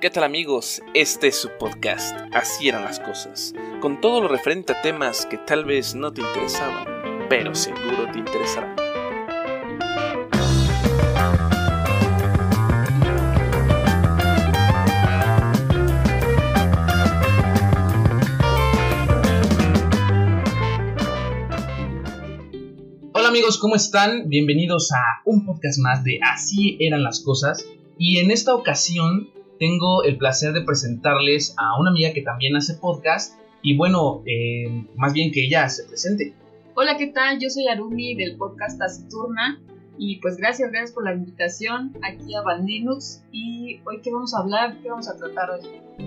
¿Qué tal amigos? Este es su podcast, Así eran las cosas, con todo lo referente a temas que tal vez no te interesaban, pero seguro te interesarán. Hola amigos, ¿cómo están? Bienvenidos a un podcast más de Así eran las cosas. Y en esta ocasión tengo el placer de presentarles a una amiga que también hace podcast y bueno, eh, más bien que ella se presente. Hola, ¿qué tal? Yo soy Arumi del podcast Taciturna y pues gracias, gracias por la invitación aquí a Bandinux y hoy qué vamos a hablar, qué vamos a tratar hoy.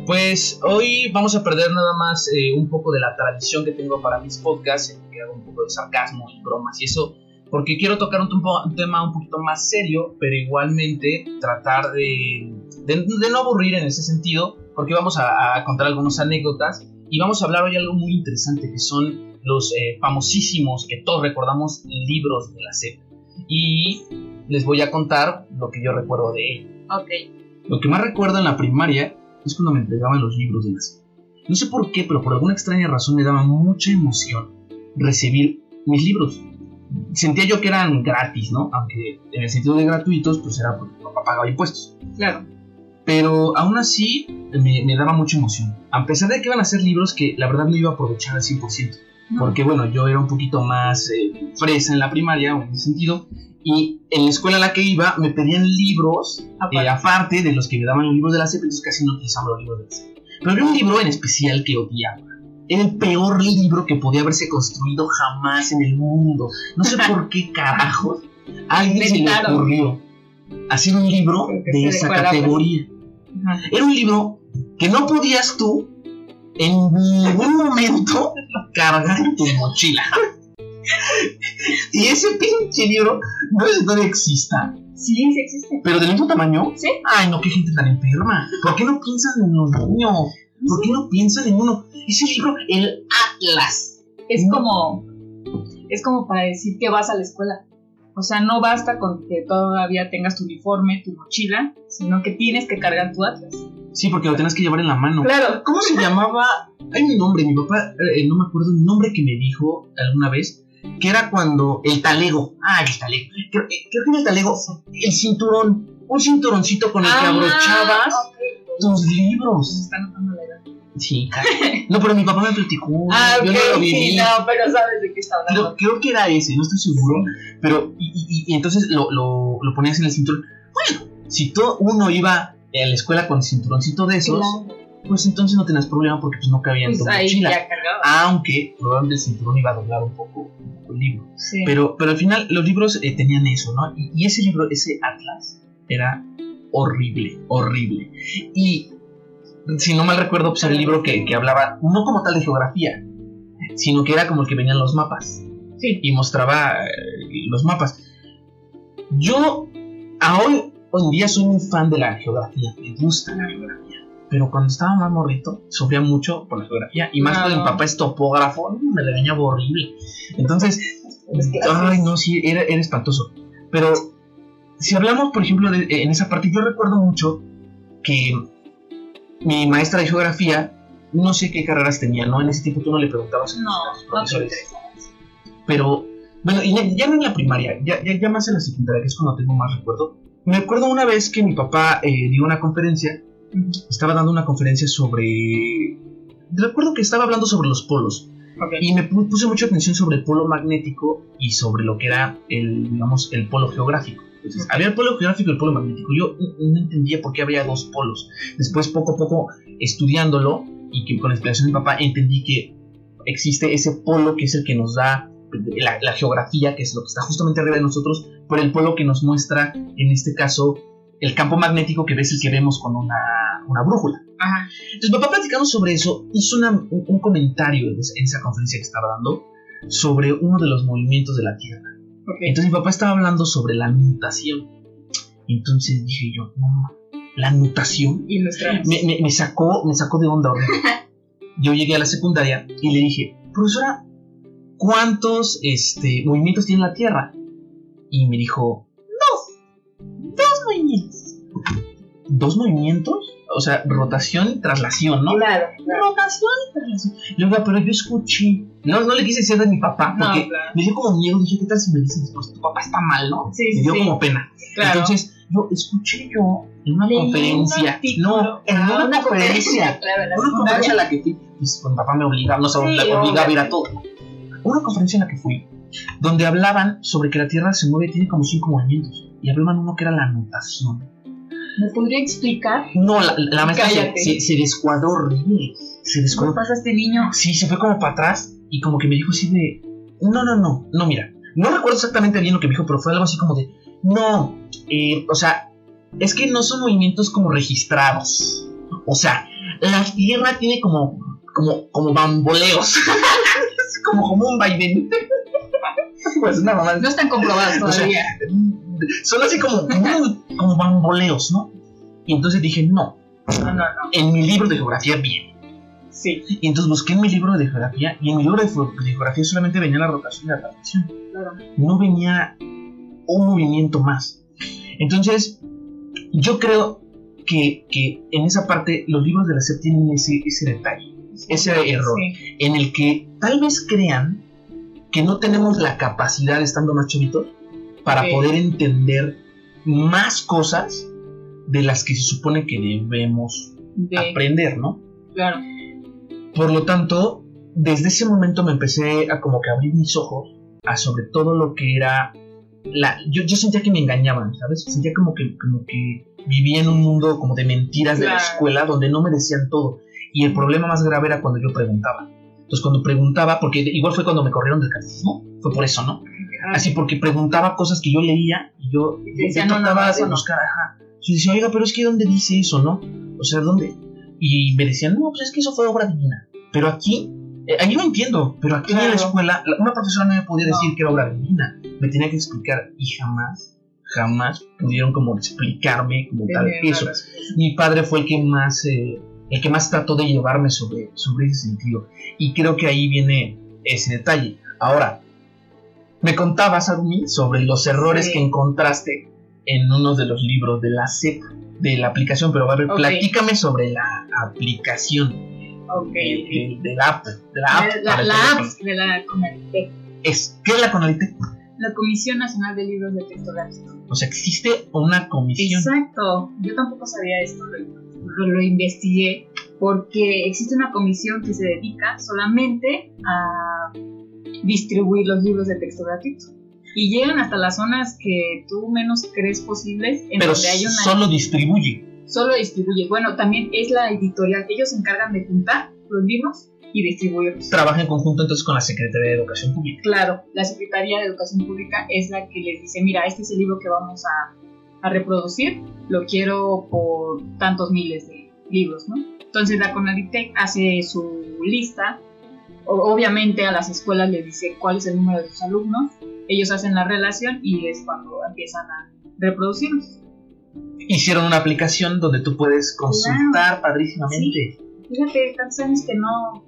Pues hoy vamos a perder nada más eh, un poco de la tradición que tengo para mis podcasts, que hago un poco de sarcasmo y bromas y eso, porque quiero tocar un, un tema un poquito más serio, pero igualmente tratar de, de, de no aburrir en ese sentido, porque vamos a, a, contar algunas anécdotas y vamos a hablar hoy algo muy interesante, que son los eh, famosísimos, que todos recordamos, libros de la SEP. Y les voy a contar lo que yo recuerdo de ello. Ok. Lo que más recuerdo en la primaria es cuando me entregaban los libros de la SEP. No sé por qué, pero por alguna extraña razón me daba mucha emoción recibir mis libros sentía yo que eran gratis, ¿no? Aunque en el sentido de gratuitos, pues era porque mi papá pagaba impuestos. Claro. Pero aún así me, me, daba mucha emoción. A pesar de que iban a ser libros que la verdad no iba a aprovechar al 100%. No. Porque bueno, yo era un poquito más eh, fresa en la primaria, en ese sentido. Y en la escuela a la que iba me pedían libros, aparte, eh, aparte de los que me daban los libros de la CEP, entonces casi no utilizaba los libros de la CEP. Pero había un libro en especial que odiaba era el peor libro que podía haberse construido jamás en el mundo. No sé por qué carajos a alguien se le ocurrió hacer un libro de esa categoría. Era un libro que no podías tú en ningún momento cargar en tu mochila. y ese pinche libro no es todavía exista. Sí, sí existe. ¿Pero del mismo tamaño? Sí. Ay, no, qué gente tan enferma. ¿Por qué no piensas en los niños? ¿Por qué no piensan en uno? Ese libro, el Atlas. Es no. como. Es como para decir que vas a la escuela. O sea, no basta con que todavía tengas tu uniforme, tu mochila, sino que tienes que cargar tu Atlas. Sí, porque lo tienes que llevar en la mano. Claro. ¿Cómo se llamaba? Hay un nombre, mi papá, eh, no me acuerdo el nombre que me dijo alguna vez, que era cuando el talego. Ah, el talego. Creo, creo que era el talego. El cinturón. Un cinturoncito con el ah, que abrochabas okay. tus libros. Me Sí, no, pero mi papá me platicó. Ah, okay, yo no lo viví. Sí, no, pero sabes de qué está hablando. Creo, creo que era ese, no estoy seguro. Pero, y, y, y entonces lo, lo, lo, ponías en el cinturón. Bueno, si todo uno iba a la escuela con el cinturoncito de esos, claro. pues entonces no tenías problema porque pues no cabía en pues tu ahí mochila. Aunque probablemente el cinturón iba a doblar un poco, un poco el libro. Sí. Pero, pero al final los libros eh, tenían eso, ¿no? Y, y ese libro, ese Atlas, era horrible, horrible. Y si no mal recuerdo, pues era el libro que, que, hablaba no como tal de geografía, sino que era como el que venían los mapas. Sí. Y mostraba eh, los mapas. Yo, a hoy, hoy en día soy un fan de la geografía, me gusta la geografía. Pero cuando estaba más morrito, sufría mucho por la geografía. Y más no. cuando mi papá es topógrafo, me la dañaba horrible. Entonces, ay, no, sí, era, era espantoso. Pero si hablamos, por ejemplo, de, en esa parte, yo recuerdo mucho que mi maestra de geografía, no sé qué carreras tenía, ¿no? En ese tiempo tú no le preguntabas no, a los profesores. No Pero, bueno, y ya no en la primaria, ya, ya, ya, más en la secundaria, que es cuando tengo más recuerdo. Me acuerdo una vez que mi papá eh, dio una conferencia, uh -huh. estaba dando una conferencia sobre... Recuerdo que estaba hablando sobre los polos. Okay. Y me puse mucha atención sobre el polo magnético y sobre lo que era el, digamos, el polo geográfico. Entonces, había el polo geográfico y el polo magnético. Yo no entendía por qué había dos polos. Después, poco a poco, estudiándolo y que con la explicación de mi papá, entendí que existe ese polo que es el que nos da la, la, geografía, que es lo que está justamente arriba de nosotros, por el polo que nos muestra, en este caso, el campo magnético que ves el que vemos con una, una brújula. Ajá. Entonces, papá platicando sobre eso, hizo una, un, un, comentario en esa conferencia que estaba dando sobre uno de los movimientos de la Tierra. Okay. Entonces mi papá estaba hablando sobre la nutación. Entonces dije yo, no, la nutación y me, me, me, sacó, me sacó de onda yo llegué a la secundaria y le dije, profesora, ¿cuántos este, movimientos tiene la Tierra? Y me dijo, dos, dos movimientos. ¿Dos movimientos? O sea, rotación y traslación, ¿no? Claro. Rotación y traslación. Y yo, pero yo escuché. No, no le quise decir de mi papá, No, porque claro. me dio como miedo. Dije, ¿qué tal si me dicen después, tu papá está mal, ¿no? Sí, me dio sí. como pena. Claro. Entonces, yo escuché yo en una conferencia. No, en Ah, una, conferencia. claro, en Una conferencia a la que fui, pues con mi papá me obligaba, no se Sí, obligaba a ir a todo. Una conferencia en la que fui, donde hablaban sobre que la Tierra se mueve, tiene como cinco movimientos. Y hablaban uno que era la nutación. ¿Me podría explicar? No, la, la maestra se, Cállate. se, se descuadró horrible. Se ¿Cómo descuadró. pasa este niño? Sí, se fue como para atrás y como que me dijo así de. No, no, no, no, mira. No recuerdo exactamente bien lo que me dijo, pero fue algo así como de. No, eh, o sea, es que no son movimientos como registrados. O sea, la tierra tiene como. como, como bamboleos. Es como, como un vaivén. pues una mamá. No están comprobados O sea, todavía. Son así como, como, bamboleos, ¿no? Y entonces dije, no, No, no, no. en mi libro de geografía bien. Sí, Y entonces busqué en mi libro de geografía y en mi libro de geografía solamente venía la rotación y la traslación. claro. No venía un movimiento más. Entonces, yo creo que, que en esa parte los libros de la SEP tienen ese, ese detalle, ese error, Sí, en el que tal vez crean que no tenemos la capacidad, estando más chavitos, para poder entender más cosas de las que se supone que debemos de, aprender, ¿no? claro. Por lo tanto, desde ese momento me empecé a como que abrir mis ojos a sobre todo lo que era la yo, yo sentía que me engañaban, ¿sabes? Sentía como que como que vivía en un mundo como de mentiras de la escuela donde no me decían todo y el problema más grave era cuando yo preguntaba. Entonces cuando preguntaba, porque igual fue cuando me corrieron del catecismo, fue por eso, ¿no? Así porque preguntaba cosas que yo leía y yo, decían, no, no, trataba no, de no. buscar, ajá. Yo decía, oiga, pero es que ¿dónde dice eso, no? O sea, ¿dónde? Y me decían, no, pues es que eso fue obra divina. Pero aquí, eh, ahí lo entiendo, pero aquí en la Claro. escuela, la- una profesora no me podía No. decir que era obra divina. Me tenía que explicar y jamás, jamás pudieron como explicarme como tal eso. Mi padre fue el que más, eh, el que más trató de llevarme sobre, sobre ese sentido. Y creo que ahí viene ese detalle. Ahora, me contabas a mí sobre los errores Sí. que encontraste en uno de los libros de la SEP, de la aplicación, pero a ver, platícame sobre la aplicación Ok, de, ok. de- de la app. De la app, La, la de la CONALITEC, Es, ¿Qué es la Conalite? la Comisión Nacional de Libros de Texto Gráfico. O sea, existe una comisión. Exacto, yo tampoco sabía esto, lo- lo investigué porque existe una comisión que se dedica solamente a distribuir los libros de texto gratuito. Y llegan hasta las zonas que tú menos crees posibles, en pero donde hay una... solo distribuye. Solo distribuye. Bueno, también es la editorial. Ellos se encargan de juntar los libros y distribuirlos. Trabaja en conjunto entonces con la Secretaría de Educación Pública. Claro, la Secretaría de Educación Pública es la que les dice, mira, este es el libro que vamos a, a reproducir, lo quiero por tantos miles de libros, ¿no? Entonces la Conalitec hace su lista, obviamente a las escuelas les dice cuál es el número de sus alumnos, ellos hacen la relación y es cuando empiezan a reproducirlos. Hicieron una aplicación donde tú puedes consultar padrísimamente. Fíjate, tantos años que no...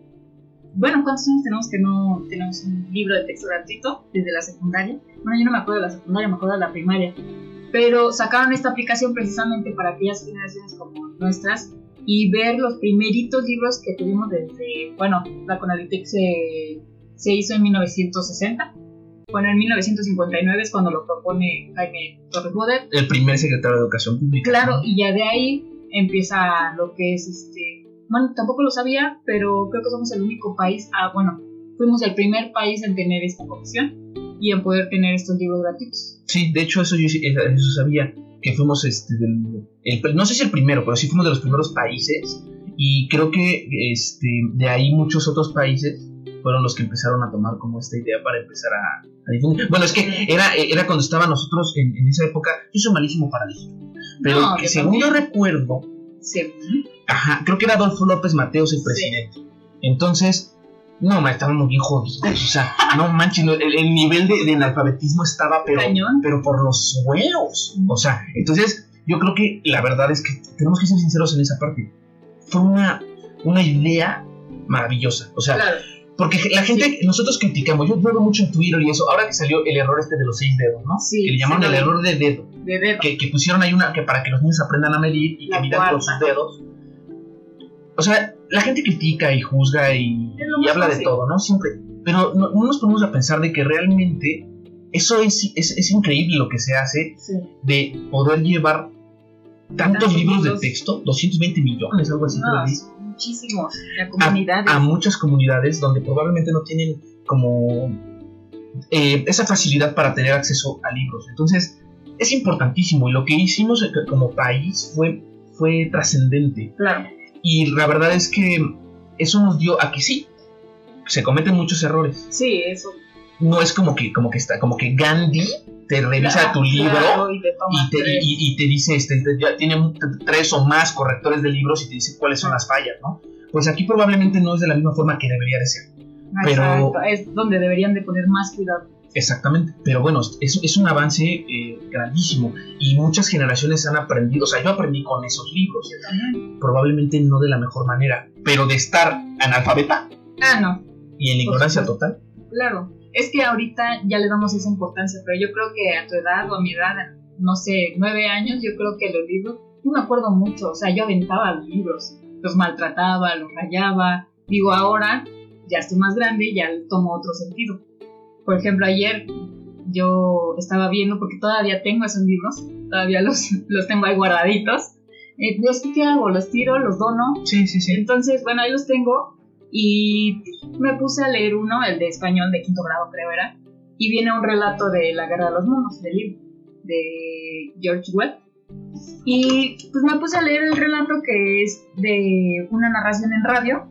Bueno, ¿cuántos años tenemos que no tenemos un libro de texto gratuito desde la secundaria? Bueno, yo no me acuerdo de la secundaria, me acuerdo de la primaria. Pero sacaron esta aplicación precisamente para aquellas generaciones como nuestras y ver los primeritos libros que tuvimos desde... Bueno, la Conalitec se, se hizo en 1960. Bueno, en 1959 es cuando lo propone Jaime Torres Bodet. El primer secretario de Educación Pública. Claro, y ya de ahí empieza lo que es este. Bueno, tampoco lo sabía, pero creo que somos el único país. Ah, bueno, fuimos el primer país en tener esta comisión y en poder tener estos libros gratuitos. Sí, de hecho eso yo eso sabía, que fuimos este del, el- no sé si el primero, pero sí fuimos de los primeros países y creo que este de ahí muchos otros países fueron los que empezaron a tomar como esta idea para empezar a, a difundir. Bueno, es que era, era cuando estaba nosotros en, en esa época, yo soy malísimo para elegir, pero No, que según yo recuerdo, Según. ajá, creo que era Adolfo López Mateos el Sí. presidente. Entonces, no, ma, estábamos bien jodidos, o sea, no manches, no, el, el nivel de, de analfabetismo estaba pero Cañón. pero por los suelos. O sea, entonces yo creo que la verdad es que tenemos que ser sinceros en esa parte. Fue una, una idea maravillosa. O sea, Claro. porque la gente, nosotros criticamos, yo veo mucho en Twitter y eso, ahora que salió el error este de los seis dedos, ¿no? Sí, que le llamaron sí, el error de dedo. De dedo. Que, que pusieron ahí una, que para que los niños aprendan a medir y que La midan con sus dedos. o sea, la gente critica y juzga y, habla de todo, ¿no? Siempre. Pero no, no nos ponemos a pensar de que realmente eso es, es, es increíble lo que se hace Sí. de poder llevar tantos Tantos libros de texto, 220 millones, algo así. No, muchísimos. La a, comunidad. a muchas comunidades donde probablemente no tienen como eh, esa facilidad para tener acceso a libros. Entonces, es importantísimo y lo que hicimos como país fue, fue trascendente. Claro. Y la verdad es que eso nos dio a que sí, se cometen muchos errores. Sí, eso. No es como que, como que está, como que Gandhi te revisa Claro, tu libro claro, y te y te, tres. y- y te dice, este, te- ya tiene tres o más correctores de libros y te dice cuáles son las fallas, ¿no? Pues aquí probablemente no es de la misma forma que debería de ser. pero- es donde deberían de poner más cuidado. Exactamente, pero bueno, es, es un avance eh, grandísimo y muchas generaciones han aprendido, o sea, yo aprendí con esos libros, Yo probablemente no de la mejor manera, pero de estar analfabeta Ah, no, y en la ignorancia supuesto. total. claro. Es que ahorita ya le damos esa importancia, pero yo creo que a tu edad o a mi edad, no sé, nueve años, yo creo que los libros, no me acuerdo mucho, o sea, yo aventaba los libros, los maltrataba, los rayaba. Digo, ahora ya estoy más grande y ya tomo otro sentido. Por ejemplo, ayer yo estaba viendo, porque todavía tengo esos libros, todavía los, los tengo ahí guardaditos. Eh, ¿qué hago? ¿Los tiro? ¿Los dono? Sí, sí, sí. Entonces, bueno, ahí los tengo y me puse a leer uno, el de español de quinto grado creo era, y viene un relato de la guerra de los monos, del libro, de George Webb. Y pues me puse a leer el relato que es de una narración en radio,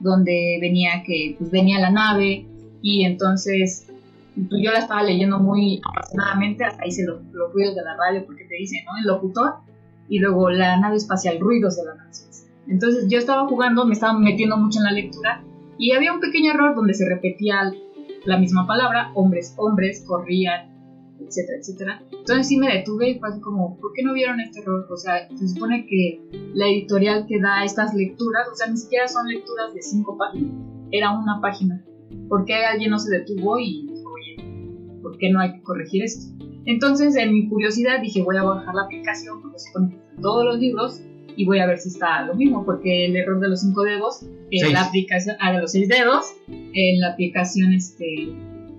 donde venía que pues venía la nave y entonces pues, yo la estaba leyendo muy apasionadamente, hasta hice los, los ruidos de la radio porque te dice, ¿no? El locutor y luego la nave espacial, ruidos de la nave espacial. Entonces yo estaba jugando, me estaba metiendo mucho en la lectura y había un pequeño error donde se repetía la misma palabra, hombres, hombres, corrían, etcétera, etcétera. Entonces sí me detuve y fue así como, ¿por qué no vieron este error? O sea, se supone que la editorial que da estas lecturas, o sea, ni siquiera son lecturas de cinco páginas, era una página. ¿Por qué alguien no se detuvo y dijo, oye, ¿por qué no hay que corregir esto? Entonces, en mi curiosidad, dije, voy a bajar la aplicación porque se están todos los libros y voy a ver si está lo mismo, porque el error de los cinco dedos en Seis. la aplicación, ah, de los seis dedos, en la aplicación este,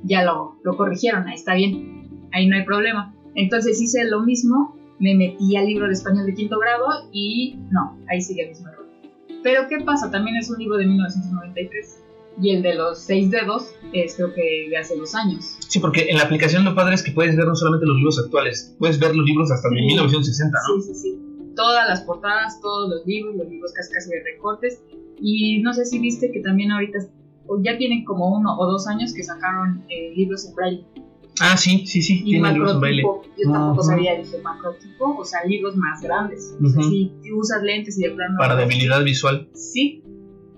ya lo, lo corrigieron, ahí está bien, ahí no hay problema. Entonces hice lo mismo, me metí al libro de español de quinto grado y no, ahí sigue el mismo error. Pero ¿qué pasa? También es un libro de 1993 y el de los seis dedos es creo que de hace dos años. Sí, porque en la aplicación lo padre es que puedes ver no solamente los libros actuales, puedes ver los libros hasta de Sí. 1960, ¿no? Sí, sí, sí. Todas las portadas, todos los libros, los libros casi casi de recortes. Y no sé si viste que también ahorita o ya tienen como uno o dos años que sacaron eh, libros en braille Ah, sí, sí, sí, y tiene libros en macrotipo. Yo tampoco Ujú. sabía, dije macrotipo, o sea, libros más grandes. O sea, Ujú. si usas lentes y de plano. Para debilidad visual. Sí.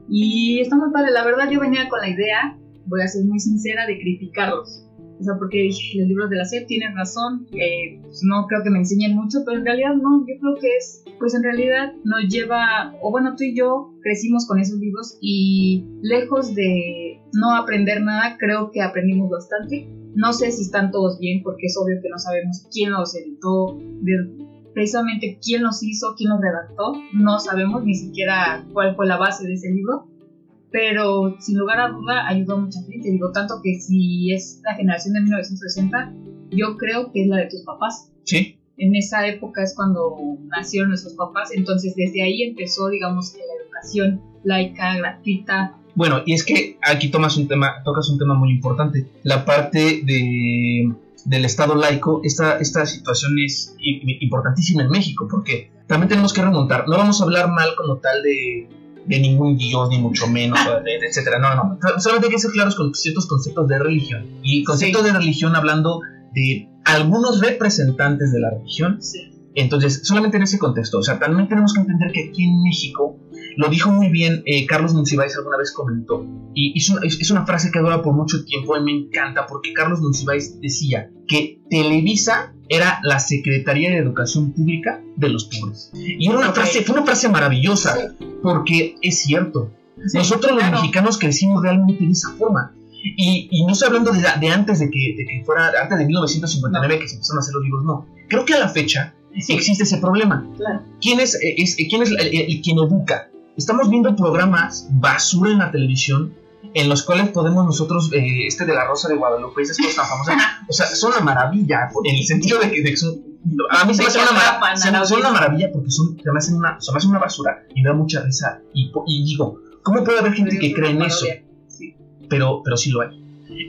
Y está muy padre. La verdad, yo venía con la idea, voy a ser muy sincera, de criticarlos. O sea, porque dije, los libros de la SEP tienen razón, eh, pues no creo que me enseñen mucho, pero en realidad no, yo creo que es, pues en realidad nos lleva, o bueno, tú y yo crecimos con esos libros y lejos de no aprender nada, creo que aprendimos bastante. No sé si están todos bien, porque es obvio que no sabemos quién los editó, de- precisamente quién los hizo, quién los redactó, no sabemos ni siquiera cuál fue la base de ese libro, pero sin lugar a duda ayudó a mucha gente. Digo, tanto que si es la generación de 1960, yo creo que es la de tus papás. Sí, En esa época es cuando nacieron nuestros papás, entonces desde ahí empezó, digamos, que la educación laica, gratuita. Bueno, y es que aquí tomas un tema, tocas un tema muy importante, la parte de, del Estado laico, esta, esta situación es importantísima en México, porque también tenemos que remontar, no vamos a hablar mal como tal de, de ningún dios, ni mucho menos, etcétera, no, no, solamente hay que ser claros con ciertos conceptos de religión, y conceptos de religión hablando de algunos representantes de la religión, Sí. entonces, solamente en ese contexto, o sea, también tenemos que entender que aquí en México, lo dijo muy bien eh, Carlos Monsiváis alguna vez comentó, y es una, es- es una frase que dura por mucho tiempo y me encanta, porque Carlos Monsiváis decía que Televisa era la Secretaría de Educación Pública de los pobres. Y era una frase, fue una frase maravillosa, Sí. porque es cierto, Sí, nosotros los mexicanos crecimos realmente de esa forma. Y, y no estoy hablando de, de antes de que, de que fuera, antes de 1959 que se empezaron a hacer los libros, no. Creo que a la fecha Sí, existe ese problema. claro. ¿Quién es, eh, es- eh, quién es el, el- el quien educa? Estamos viendo programas basura en la televisión en los cuales podemos nosotros, eh, este de la Rosa de Guadalupe, esas cosas tan famosas, o sea, son una maravilla, en el sentido de que, de que son, a mí se me hace una, son una maravilla porque son, se me hacen una, se me hacen una basura y me da mucha risa y, y digo, ¿cómo puede haber gente que cree en eso? Pero, pero sí lo hay.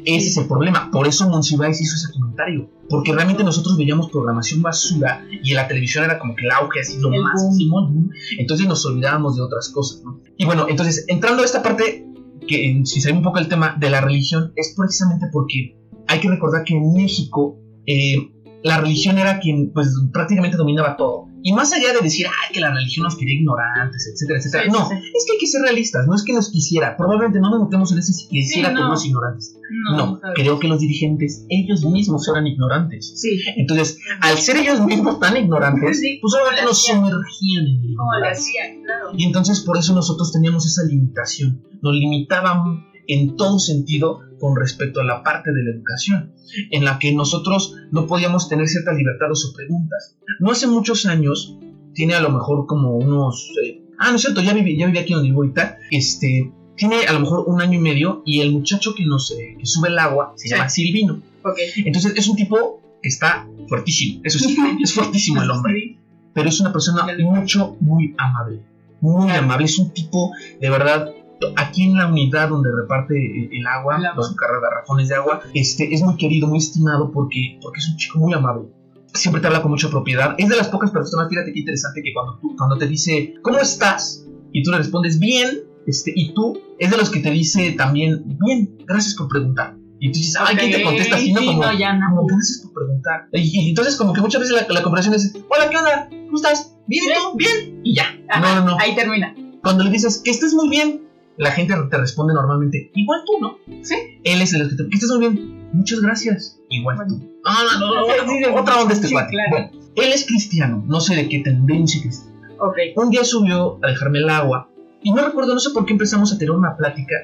Ese es el problema. Por eso Monsiváis hizo ese comentario. Porque realmente nosotros veíamos programación basura y en la televisión era como que el auge, así lo máximo. Entonces nos olvidábamos de otras cosas. ¿no? Y bueno, entonces entrando a esta parte, que eh, si sabe un poco el tema de la religión, es precisamente porque hay que recordar que en México eh, la religión era quien pues prácticamente dominaba todo. Y más allá de decir, ay, que la religión nos quería ignorantes, etcétera, etcétera. Sí, no, sí. es que hay que ser realistas, no es que nos quisiera. Probablemente no nos metemos en ese si quisiera Sí, que no. nos ignorantes. No, creo que los dirigentes, ellos mismos eran ignorantes. Sí. Entonces, al ser ellos mismos tan ignorantes, pues obviamente ¿cómo le nos sumergían en la ¿Cómo le ignorancia. hacían? Claro. Y entonces por eso nosotros teníamos esa limitación. Nos limitaban en todo sentido con respecto a la parte de la educación, en la que nosotros no podíamos tener ciertas libertades o preguntas. No hace muchos años, tiene a lo mejor como unos... eh, ah, no es cierto, ya viví, ya viví aquí donde vivo ahorita. Este, tiene a lo mejor un año y medio y el muchacho que nos eh, que sube el agua se Sí. llama Silvino. Ok. Entonces es un tipo que está fuertísimo, eso sí, es fuertísimo el hombre pero es una persona mucho, muy amable. Muy amable. Es un tipo, de verdad, aquí en la unidad donde reparte eh, el agua, El agua. los gar- garrafones de agua, este, es muy querido, muy estimado porque, porque es un chico muy amable. Siempre te habla con mucha propiedad. Es de las pocas personas, fíjate qué interesante que cuando, tú, cuando te dice, ¿cómo estás? Y tú le respondes, bien. Este, y tú, es de los que te dice también, bien, gracias por preguntar. Y tú dices, ay, ¿quién te contesta así? No, Sí, como, no, ya no. como gracias por preguntar. Y, y entonces como que muchas veces la, la conversación es, hola, ¿qué onda? ¿Cómo estás? ¿Bien? ¿y tú? ¿Bien? Y ya. Ajá, No, no, no. Ahí termina. Cuando le dices que estés muy bien, la gente te responde normalmente, igual tú, ¿no? Sí. Él es el que te, que estés muy bien. Muchas gracias. Igual Bueno. tú. Ah, no, no, no, otra onda este Sí, cuate. claro. Bueno, él es cristiano, no sé de qué tendencia cristiana. Ok. Un día subió a dejarme el agua y no recuerdo, no sé por qué empezamos a tener una plática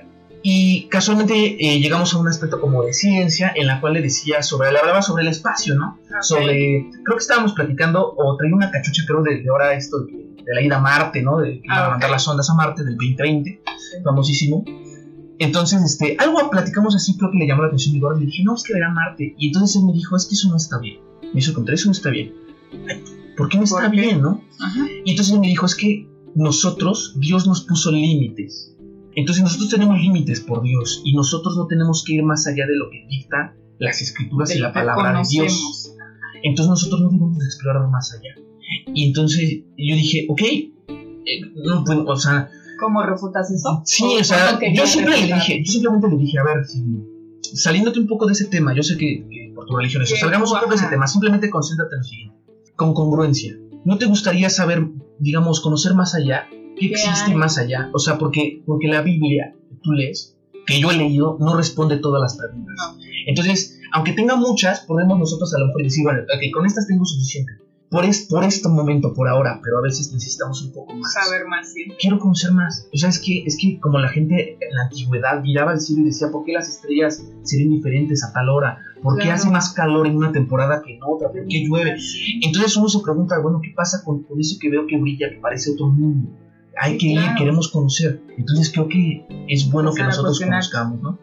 y casualmente eh, llegamos a un aspecto como de ciencia en la cual le decía sobre, le hablaba sobre el espacio, ¿no? Sobre, creo que estábamos platicando o traía una cachucha creo de, de ahora esto de, de la ida a Marte, ¿no? De que iban Ah, a las ondas a Marte del 2020, famosísimo. Entonces, este, algo platicamos así, creo que le llamó la atención y le dije, no, es que verá Marte. Y entonces él me dijo, es que eso no está bien. Me hizo contar, eso no está bien. ¿Por qué no está bien, no? Ajá. Y entonces él me dijo, es que nosotros, Dios nos puso límites. Entonces nosotros tenemos límites por Dios y nosotros no tenemos que ir más allá de lo que dicta las escrituras De y la palabra de Dios. Entonces nosotros no debemos de explorar más allá. Y entonces yo dije, ok, eh, no, pues, o sea, ¿Cómo refutas eso? sí, ¿O o sea, yo siempre le dije, yo simplemente le dije, a ver, si, saliéndote un poco de ese tema, yo sé que, que por tu religión eso, salgamos un poco de ese tema, simplemente concéntrate en lo siguiente, con congruencia. ¿No te gustaría saber, digamos, conocer más allá? ¿Qué ¿Qué existe hay? más allá? O sea, porque, porque la Biblia que tú lees, que yo he leído, no responde todas las preguntas. No. Entonces, aunque tenga muchas, podemos nosotros a lo mejor decir, bueno, ok, con estas tengo suficiente. Por, es, por este momento, por ahora, pero a veces necesitamos un poco más. Saber más, sí. Quiero conocer más. O sea, es que, es que como la gente en la antigüedad miraba al cielo y decía, ¿por qué las estrellas serían diferentes a tal hora? ¿Por qué hace más calor en una temporada que en otra? ¿Por qué llueve? Entonces uno se pregunta, bueno, ¿qué pasa con, con eso que veo que brilla, que parece otro mundo? Hay Sí, que ir, claro. queremos conocer. Entonces creo que es bueno que Empezar nosotros conozcamos, ¿no?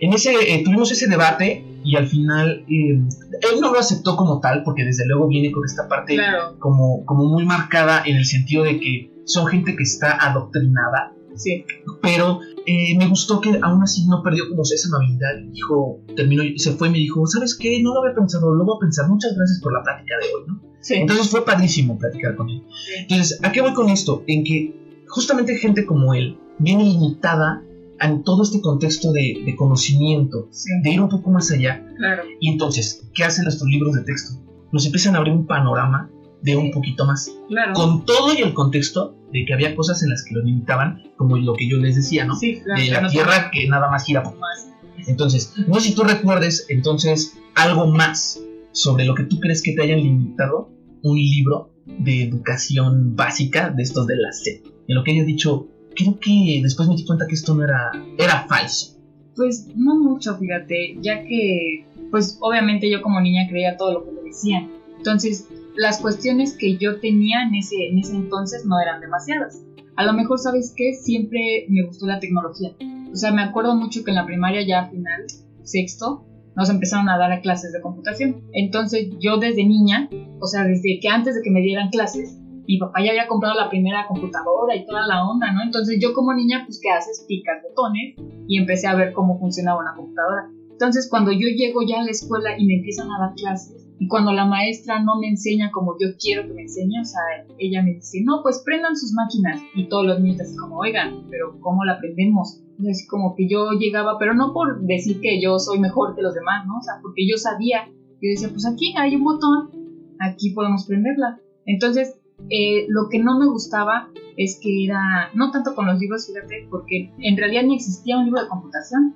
En ese, eh, tuvimos ese debate y al final eh, él no lo aceptó como tal, porque desde luego viene con esta parte Claro, como, como muy marcada en el sentido de que son gente que está adoctrinada, sí. pero eh, me gustó que aún así no perdió como esa amabilidad. Dijo, terminó, se fue y me dijo, ¿sabes qué? No lo había pensado, lo voy a pensar. Muchas gracias por la plática de hoy, ¿no? Sí. Entonces fue padrísimo platicar con él. Entonces, ¿a qué voy con esto? En que justamente gente como él viene limitada en todo este contexto de, de conocimiento, sí, de ir un poco más allá. claro. Y entonces, ¿qué hacen nuestros libros de texto? Nos empiezan a abrir un panorama de un poquito más Claro. con todo y el contexto de que había cosas en las que lo limitaban, como lo que yo les decía, ¿no? Sí, claro. De la Tierra que nada más gira por más. Entonces, no sé si tú recuerdes entonces algo más sobre lo que tú crees que te hayan limitado un libro de educación básica de estos de la SEP. En lo que haya dicho, creo que después me di cuenta que esto no era, era falso. Pues no mucho, fíjate, ya que, pues obviamente yo como niña creía todo lo que me decían. Entonces, las cuestiones que yo tenía en ese, en ese entonces no eran demasiadas. A lo mejor, ¿sabes qué? Siempre me gustó la tecnología. O sea, me acuerdo mucho que en la primaria ya final, sexto, nos empezaron a dar clases de computación. Entonces yo desde niña, o sea, desde que antes de que me dieran clases, mi papá ya había comprado la primera computadora y toda la onda, ¿no? Entonces yo como niña, pues, ¿qué haces? Picas botones y empecé a ver cómo funcionaba una computadora. Entonces cuando yo llego ya a la escuela y me empiezan a dar clases, y cuando la maestra no me enseña como yo quiero que me enseñe, o sea, ella me dice, no, pues prendan sus máquinas. Y todos los niños así como, oigan, pero ¿cómo la aprendemos? Y así como que yo llegaba, pero no por decir que yo soy mejor que los demás, ¿no? O sea, porque yo sabía, yo decía, pues aquí hay un botón, aquí podemos prenderla. Entonces, eh, lo que no me gustaba es que era, no tanto con los libros, fíjate, porque en realidad ni existía un libro de computación.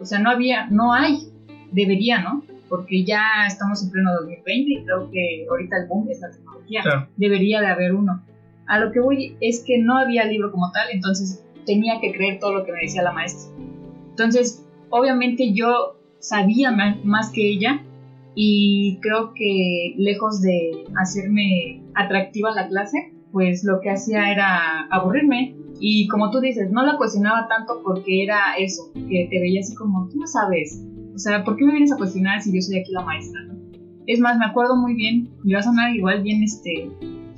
O sea, no había, no hay, debería, ¿no? Porque ya estamos en pleno 2020 y creo que ahorita el boom es la tecnología. Debería de haber uno. A lo que voy es que no había libro como tal, entonces tenía que creer todo lo que me decía la maestra. Entonces, obviamente yo sabía más que ella y creo que lejos de hacerme atractiva la clase, pues lo que hacía era aburrirme y como tú dices, no la cuestionaba tanto porque era eso, que te veía así como, tú no sabes, o sea, ¿por qué me vienes a cuestionar si yo soy aquí la maestra? Es más, me acuerdo muy bien, y va a sonar igual bien este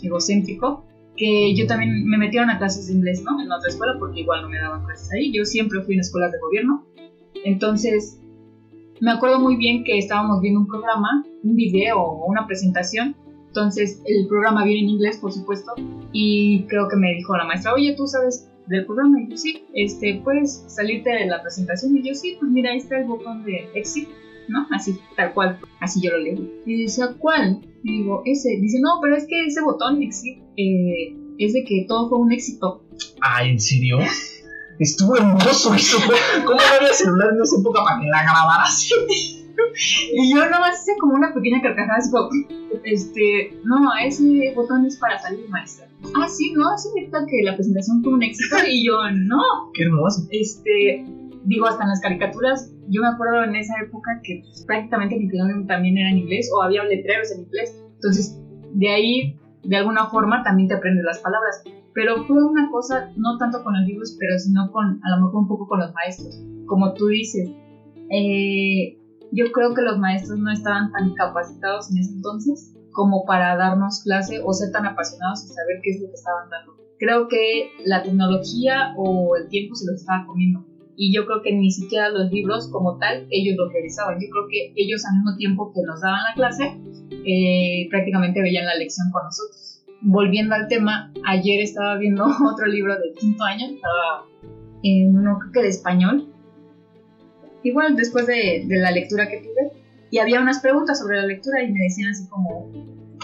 egocéntrico, que yo también me metieron a clases de inglés, ¿no? En otra escuela, porque igual no me daban clases ahí. Yo siempre fui en escuelas de gobierno. Entonces, me acuerdo muy bien que estábamos viendo un programa, un video o una presentación. Entonces, el programa viene en inglés, por supuesto. Y creo que me dijo la maestra, oye, ¿tú sabes del programa? Y yo, sí, este, ¿puedes salirte de la presentación? Y yo, sí, pues mira, ahí está el botón de exit, ¿no? Así, tal cual. Así yo lo leí. Y dice, ¿cuál? Y digo, ese. Dice, no, pero es que ese botón exit eh, es de que todo fue un éxito. Ah, ¿en serio? Estuvo hermoso eso. ¿Cómo no había celular en esa época para que la grabara así? y yo nomás hice como una pequeña carcajada, así como, este, no, ese botón es para salir maestra. Ah, sí, no, significa que la presentación fue un éxito. y yo, no. Qué hermoso. Este, digo, hasta en las caricaturas, yo me acuerdo en esa época que pues, prácticamente mi también era en inglés o había letreros en inglés. Entonces, de ahí, de alguna forma, también te aprendes las palabras. Pero fue una cosa, no tanto con los libros, pero sino con, a lo mejor un poco con los maestros. Como tú dices, eh, yo creo que los maestros no estaban tan capacitados en ese entonces como para darnos clase o ser tan apasionados y saber qué es lo que estaban dando. Creo que la tecnología o el tiempo se los estaba comiendo. Y yo creo que ni siquiera los libros como tal, ellos lo realizaban. Yo creo que ellos al mismo tiempo que nos daban la clase, eh, prácticamente veían la lección con nosotros volviendo al tema, ayer estaba viendo otro libro del quinto año, estaba en uno creo que de español, igual después de, la lectura que tuve, y había unas preguntas sobre la lectura y me decían así como,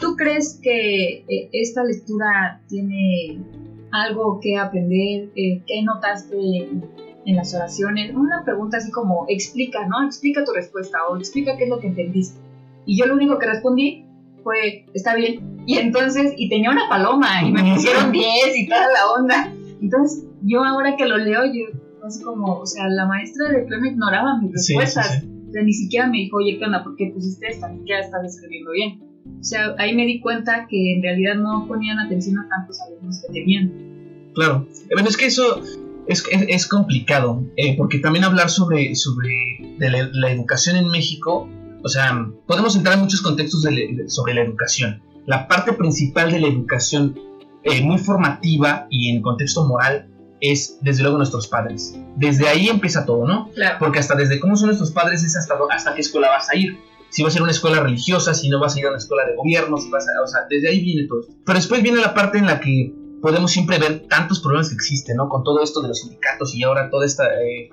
¿tú crees que eh, esta lectura tiene algo que aprender? Eh, ¿Qué notaste en las oraciones? Una pregunta así como, explica, ¿no? Explica tu respuesta o explica qué es lo que entendiste. Y yo lo único que respondí fue, está bien. Y entonces, y tenía una paloma y me pusieron 10 y toda la onda. Entonces, yo ahora que lo leo, yo así como, o sea, la maestra de plano ignoraba mis respuestas. O sea, ni siquiera me dijo, oye, ¿qué onda? ¿Por qué pusiste esta? Ni siquiera estás escribiendo bien. O sea, ahí me di cuenta que en realidad no ponían atención a tantos alumnos que tenían. Claro. Bueno, es que eso es, es, complicado, eh, porque también hablar sobre, sobre la, educación en México o sea, podemos entrar en muchos contextos sobre la educación. La parte principal de la educación, eh, muy formativa y en contexto moral, es desde luego nuestros padres. Desde ahí empieza todo, ¿no? Claro. Porque hasta desde cómo son nuestros padres es hasta, hasta qué escuela vas a ir. Si vas a ir a una escuela religiosa, si no vas a ir a una escuela de gobierno, si vas a, o sea, desde ahí viene todo esto. Pero después viene la parte en la que podemos siempre ver tantos problemas que existen, ¿no? Con todo esto de los sindicatos y ahora toda esta eh,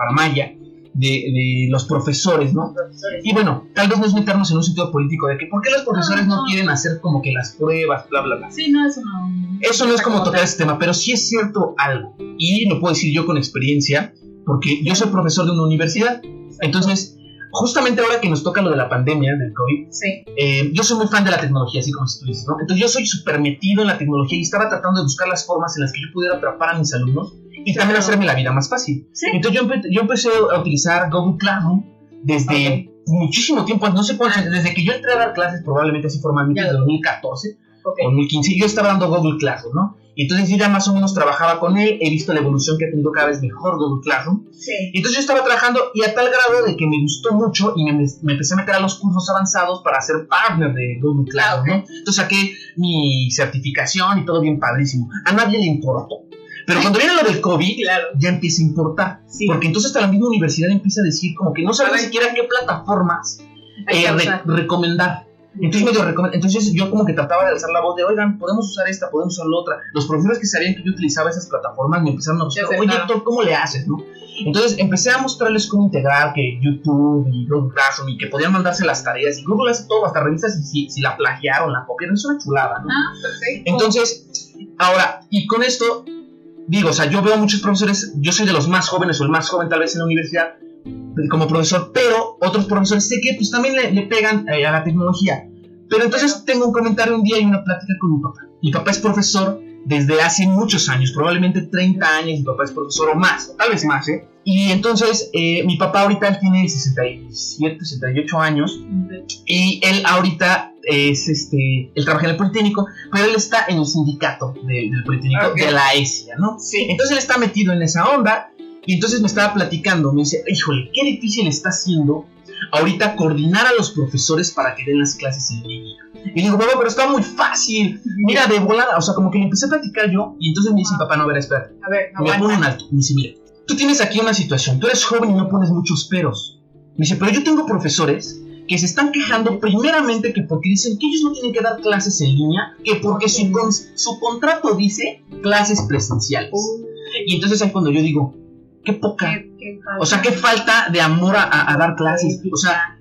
de, los profesores, ¿no? Y bueno, tal vez no es meternos en un sentido político de que ¿por qué los profesores no, quieren hacer como que las pruebas, bla, bla, bla? Sí, no, eso no. Eso no es como tocar este tema, pero sí es cierto algo. Y lo puedo decir yo con experiencia, porque yo soy profesor de una universidad. Entonces, justamente ahora que nos toca lo de la pandemia del COVID, eh, yo soy muy fan de la tecnología, así como tú dices, ¿no? Entonces yo soy súper metido en la tecnología y estaba tratando de buscar las formas en las que yo pudiera atrapar a mis alumnos y también hacerme la vida más fácil. Entonces yo, empecé a utilizar Google Classroom desde muchísimo tiempo, no sé cuánto, desde que yo entré a dar clases, probablemente así formalmente, desde 2014 o 2015, yo estaba dando Google Classroom, ¿no? Y entonces yo ya más o menos trabajaba con él, he visto la evolución que ha tenido cada vez mejor Google Classroom. Sí. Y entonces yo estaba trabajando y a tal grado de que me gustó mucho y me, me empecé a meter a los cursos avanzados para ser partner de Google Classroom, Ah, ¿no? Entonces saqué mi certificación y todo bien padrísimo. A nadie le importó. Pero cuando viene lo del COVID, Claro. ya empieza a importar. Sí. Porque entonces hasta la misma universidad empieza a decir como que no sabe ni siquiera qué plataformas eh, re- recomendar. Entonces, recome- entonces yo como que trataba de alzar la voz de, oigan, podemos usar esta, podemos usar la otra. Los profesores que sabían que yo utilizaba esas plataformas me empezaron a buscar, oye, ¿cómo le haces? ¿no? Entonces empecé a mostrarles cómo integrar que YouTube y Google Classroom y que podían mandarse las tareas. Y Google hace todo, hasta revisas si, si, si la plagiaron, la copiaron, es una chulada, ¿no? Ah, perfecto. Entonces, ahora, y con esto, digo, o sea, yo veo muchos profesores, yo soy de los más jóvenes o el más joven tal vez en la universidad como profesor, pero otros profesores sé que pues también le, le pegan eh, a la tecnología. Pero entonces tengo un comentario un día y una plática con mi papá. Mi papá es profesor desde hace muchos años, probablemente 30 años, mi papá es profesor o más, tal vez más, ¿eh? Y entonces eh, mi papá ahorita tiene 67, 68 años y él ahorita es este, él trabaja en el Politécnico, pero él está en el sindicato de- del Politécnico Ok. de la ESIA, ¿no? Sí. Entonces él está metido en esa onda y entonces me estaba platicando, me dice, híjole, qué difícil está haciendo ahorita coordinar a los profesores para que den las clases en línea. Y digo, papá, pero está muy fácil, mira, de volada, o sea, como que le empecé a platicar yo y entonces me dice, papá, no, a ver, espera, A ver, me pone aguanta. alto. Me dice, mira, tú tienes aquí una situación, tú eres joven y no pones muchos peros. Me dice, pero yo tengo profesores que se están quejando primeramente que porque dicen que ellos no tienen que dar clases en línea, que porque su, con- su contrato dice clases presenciales. Y entonces es cuando yo digo, qué poca. Qué- qué falta. O sea, qué falta de amor a, dar clases. O sea,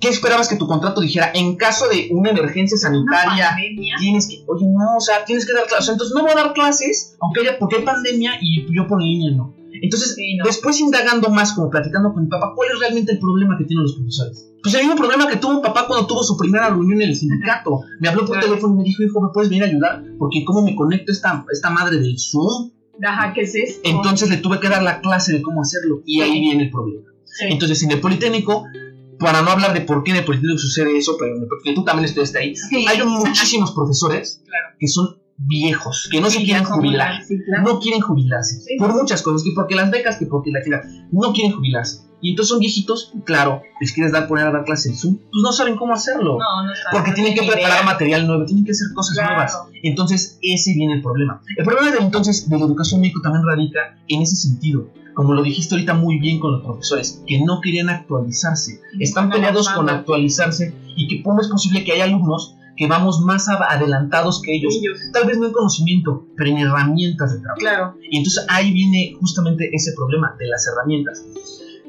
¿qué esperabas que tu contrato dijera? En caso de una emergencia sanitaria, tienes que, oye, no, o sea, tienes que dar clases. O sea, entonces no voy a dar clases, aunque haya, porque hay pandemia y yo por línea no. Entonces, Sí, no. después indagando más, como platicando con mi papá, ¿cuál es realmente el problema que tienen los profesores? Pues el mismo problema que tuvo mi papá cuando tuvo su primera reunión en el sindicato. Me habló por Claro. teléfono y me dijo, hijo, ¿me puedes venir a ayudar? Porque ¿cómo me conecto esta, esta madre del Zoom? Ajá, ¿qué es esto? Entonces le tuve que dar la clase de cómo hacerlo. Y ahí viene el problema. Sí. Entonces, en el Politécnico, para no hablar de por qué en el Politécnico sucede eso, pero porque tú también estuviste ahí, Sí. hay muchísimos profesores Claro. que son viejos, que no se quieren jubilar. claro. No quieren jubilarse. Por muchas cosas, que porque las becas, que porque la no quieren jubilarse. Y entonces son viejitos, claro, les quieres dar poner a dar clases en Zoom, pues no saben cómo hacerlo. No, no está. Porque no tienen que preparar idea. material nuevo, tienen que hacer cosas Claro. nuevas. Entonces, ese viene el problema. El problema de entonces de la educación médica también radica en ese sentido. Como lo dijiste ahorita muy bien con los profesores, que no querían actualizarse. Están peleados con actualizarse y que cómo es posible que haya alumnos que vamos más adelantados que ellos. Ellos. Tal vez no en conocimiento, pero en herramientas de trabajo. Claro. Y entonces ahí viene justamente ese problema de las herramientas.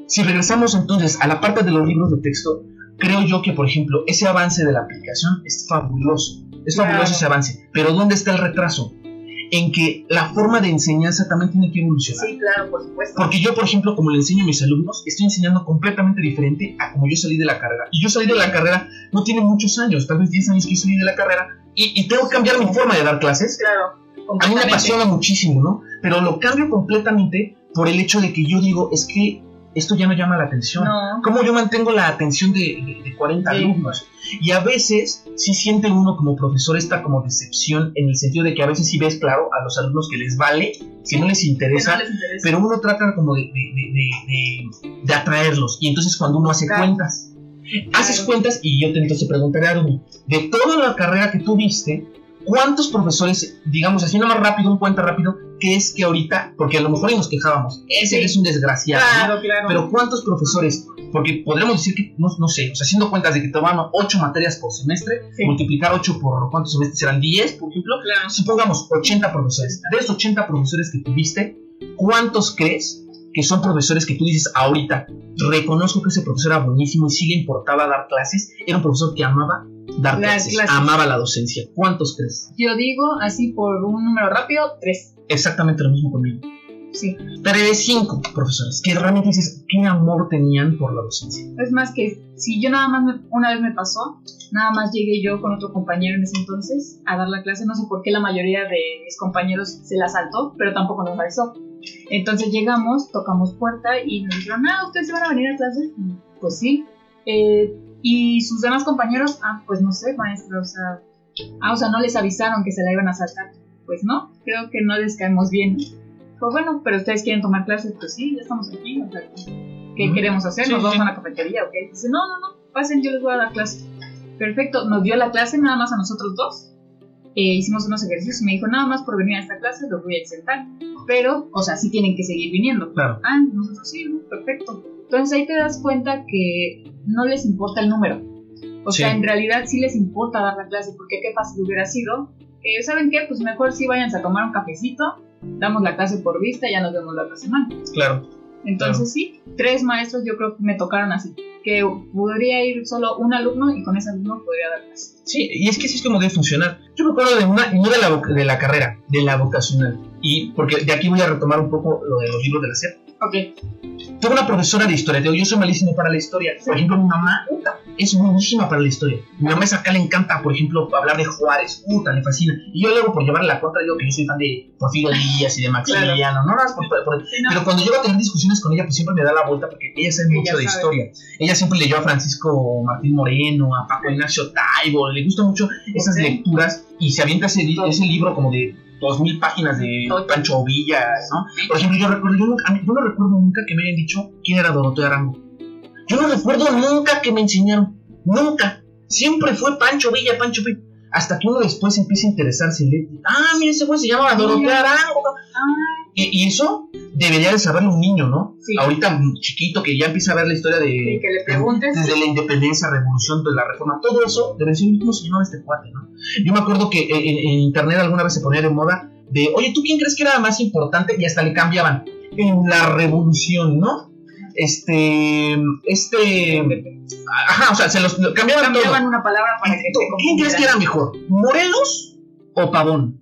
Si regresamos entonces a la parte de los libros de texto, creo yo que, por ejemplo, ese avance de la aplicación es fabuloso. Es fabuloso Claro. ese avance. Pero ¿dónde está el retraso? En que la forma de enseñanza también tiene que evolucionar. Sí, claro, por supuesto. Porque yo, por ejemplo, como le enseño a mis alumnos, estoy enseñando completamente diferente a como yo salí de la carrera. Y yo salí de la carrera no tiene muchos años, tal vez 10 años que yo salí de la carrera, y, y tengo que cambiar mi forma de dar clases. Claro. A mí me apasiona muchísimo, ¿no? Pero lo cambio completamente por el hecho de que yo digo, es que esto ya no llama la atención. No. ¿Cómo yo mantengo la atención de, de- de 40 Sí. alumnos? Y a veces sí siente uno como profesor esta como decepción en el sentido de que a veces sí ves claro a los alumnos que les vale, que no les Que interesa, no les interesa. pero uno trata como de, de- atraerlos. Y entonces cuando uno hace Claro. cuentas, haces Claro. cuentas y yo te entonces preguntaré a Rumi, de toda la carrera que tú viste, ¿cuántos profesores, digamos así, más rápido, un cuenta rápido, que es que ahorita, porque a lo mejor nos quejábamos, ese Sí. es un desgraciado, ¿no? Claro, claro. pero ¿cuántos profesores? Porque podríamos decir que, no, no sé, o sea, haciendo cuentas de que toman 8 materias por semestre, Sí. multiplicar 8 por cuántos semestres serán 10, por ejemplo, Claro. supongamos 80 profesores. De esos 80 profesores que tuviste, ¿cuántos crees que son profesores que tú dices ahorita? Reconozco que ese profesor era buenísimo y sí le importaba dar clases. Era un profesor que amaba dar Las clases, clases. amaba la docencia. ¿Cuántos crees? Yo digo, así por un número rápido, tres. Exactamente lo mismo conmigo. Sí. Pero de 5 profesores que realmente dices qué amor tenían por la docencia. Es más que si yo nada más, me- una vez me pasó, nada más llegué yo con otro compañero en ese entonces a dar la clase. No sé por qué la mayoría de mis compañeros se la saltó, pero tampoco nos avisó. Entonces llegamos, tocamos puerta y nos dijeron, ah, ¿ustedes se van a venir a clase? Pues sí. Eh, y sus demás compañeros, ah, pues no sé, maestra, o sea, ah, o sea, no les avisaron que se la iban a saltar. pues no, creo que no les caemos bien. Pues bueno, pero ustedes quieren tomar clases, pues sí, ya estamos aquí, o sea, ¿qué queremos hacer? Sí, ¿Nos vamos sí. a la cafetería o qué? Dice, no, no, no, pasen, yo les voy a dar clase. Perfecto, nos dio la clase nada más a nosotros dos. Eh, hicimos unos ejercicios y me dijo, nada más por venir a esta clase los voy a exentar. Pero, o sea, sí tienen que seguir viniendo. Claro. Ah, nosotros sí, perfecto. Entonces ahí te das cuenta que no les importa el número. O Sí. sea, en realidad sí les importa dar la clase, porque qué fácil hubiera sido. que ¿Saben qué? Pues mejor sí váyanse a tomar un cafecito, damos la clase por vista y ya nos vemos la otra semana. Claro. Entonces sí, tres maestros yo creo que me tocaron así. Que podría ir solo un alumno y con ese alumno podría dar clase. Sí, y es que así es como debe funcionar. Yo me acuerdo de una, no de la, de la carrera, de la vocacional. Y porque de aquí voy a retomar un poco lo de los libros de la SEP. Ok. Tuve una profesora de historia, digo, yo soy malísimo para la historia. Por ejemplo, mi mamá puta, es buenísima para la historia. Mi mamá es acá le encanta, por ejemplo, hablar de Juárez, puta, le fascina. Y yo luego por llevarle la contra digo que yo soy fan de Porfirio Díaz y de Maximiliano, no, no, es por- por- Sí, no, pero cuando llego a tener discusiones con ella, pues siempre me da la vuelta porque ella sabe Ella mucho de sabe. historia. Ella siempre leyó a Francisco Martín Moreno, a Paco Ignacio Taibo, le gustan mucho esas lecturas y se avienta ese, ese libro como de dos mil páginas de. Pancho Villa, ¿no? Por ejemplo, yo recuerdo, yo, nunca- yo no recuerdo nunca que me hayan dicho quién era Dorotea Arango. Yo no recuerdo nunca que me enseñaron, nunca. Siempre fue Pancho Villa, Pancho Villa. Hasta que uno después empieza a interesarse y le ah, mira, ese güey se llama Dorotea Arango. Ah, Y, y eso debería de saberlo un niño, ¿no? Sí. Ahorita chiquito que ya empieza a ver la historia de... y que le preguntes. Desde la independencia, revolución, de la reforma, todo eso debe ser ¿cómo se llamaba este cuate, no? Yo me acuerdo que en, en internet alguna vez se ponía de moda de, oye, ¿tú quién crees que era más importante? Y hasta le cambiaban. En la revolución, ¿no? Este, este, ajá, o sea, se los lo cambiaban, Cambiaban todo. una palabra para que ¿Quién crees que era mejor? ¿Morelos o Pavón?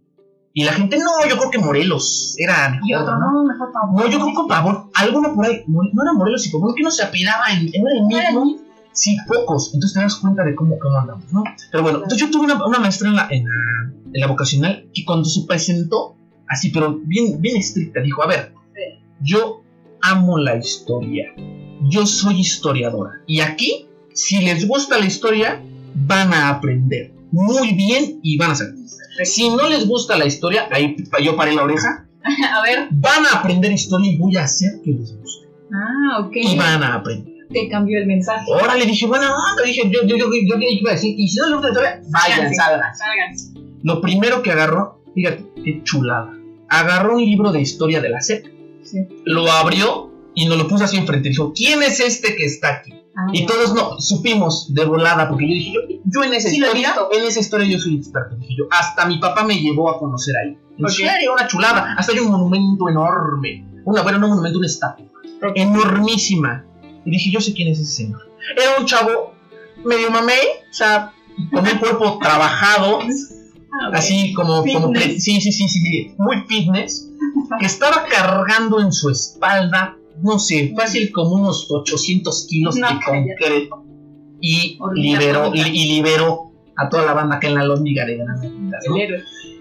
Y la gente, no, yo creo que Morelos era. Y otro, no, mejor para No, yo creo que Pavón, alguno por ahí, no era Morelos y Pavón, que no se apellidaba en, en el mismo. Sí, pocos. Entonces te das cuenta de cómo, cómo andamos, ¿no? Pero bueno, entonces yo tuve una, una maestra en la, en, la, en la vocacional que cuando se presentó, así, pero bien, bien estricta, dijo, a ver, yo amo la historia. Yo soy historiadora. Y aquí, si les gusta la historia, van a aprender muy bien y van a saber. Si no les gusta la historia, ahí yo paré la oreja, A ver. van a aprender historia y voy a hacer que les guste. Ah, ok. Y van a aprender. Te cambió el mensaje. Ahora le dije, bueno, onda, dije, yo, yo, yo, yo, yo iba a decir, y si no les gusta la historia, vayan, salgan. Lo primero que agarró, fíjate, qué chulada. Agarró un libro de historia de la SEP, Sí. lo abrió y nos lo puso así enfrente. Dijo, ¿quién es este que está aquí? Ah, Y todos no, supimos de volada, porque yo dije, yo, yo en esa Sí, historia, en esa historia yo soy experto. Dije yo, hasta mi papá me llevó a conocer ahí. En Ok. serio, una chulada. Hasta hay un monumento enorme. Una, bueno, no un monumento, una estatua. Ok. Enormísima. Y dije, yo sé quién es ese señor. Era un chavo medio mamey, o sea, con un cuerpo trabajado, Ah, así como, sí, sí, sí, sí, muy fitness, que estaba cargando en su espalda, no sé, fácil como unos 800 kilos No, de concreto y liberó, y liberó a toda la banda acá en la lóndiga de Granadas, ¿no?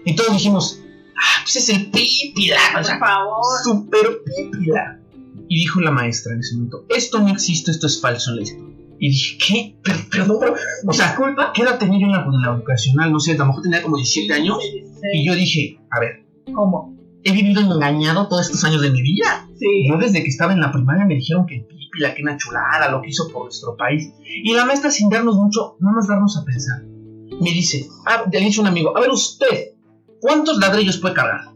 Y todos dijimos, ah, pues es el pípila, o Por favor. super pípila. Y dijo la maestra en ese momento, esto no existe, esto es falso historia. Y dije, ¿qué? Per- Perdón, pero, o sea, Disculpa. ¿qué edad tenía yo en la, en la vocacional? No sé, a lo mejor tenía como 17 años. Y yo dije, a ver, ¿Cómo? He vivido engañado todos estos años de mi vida. Sí. Yo desde que estaba en la primaria me dijeron que el Pípila, que una chulada, lo que hizo por nuestro país. Y la maestra, sin darnos mucho, no más darnos a pensar, me dice, ah, le dice un amigo, a ver usted, ¿cuántos ladrillos puede cargar?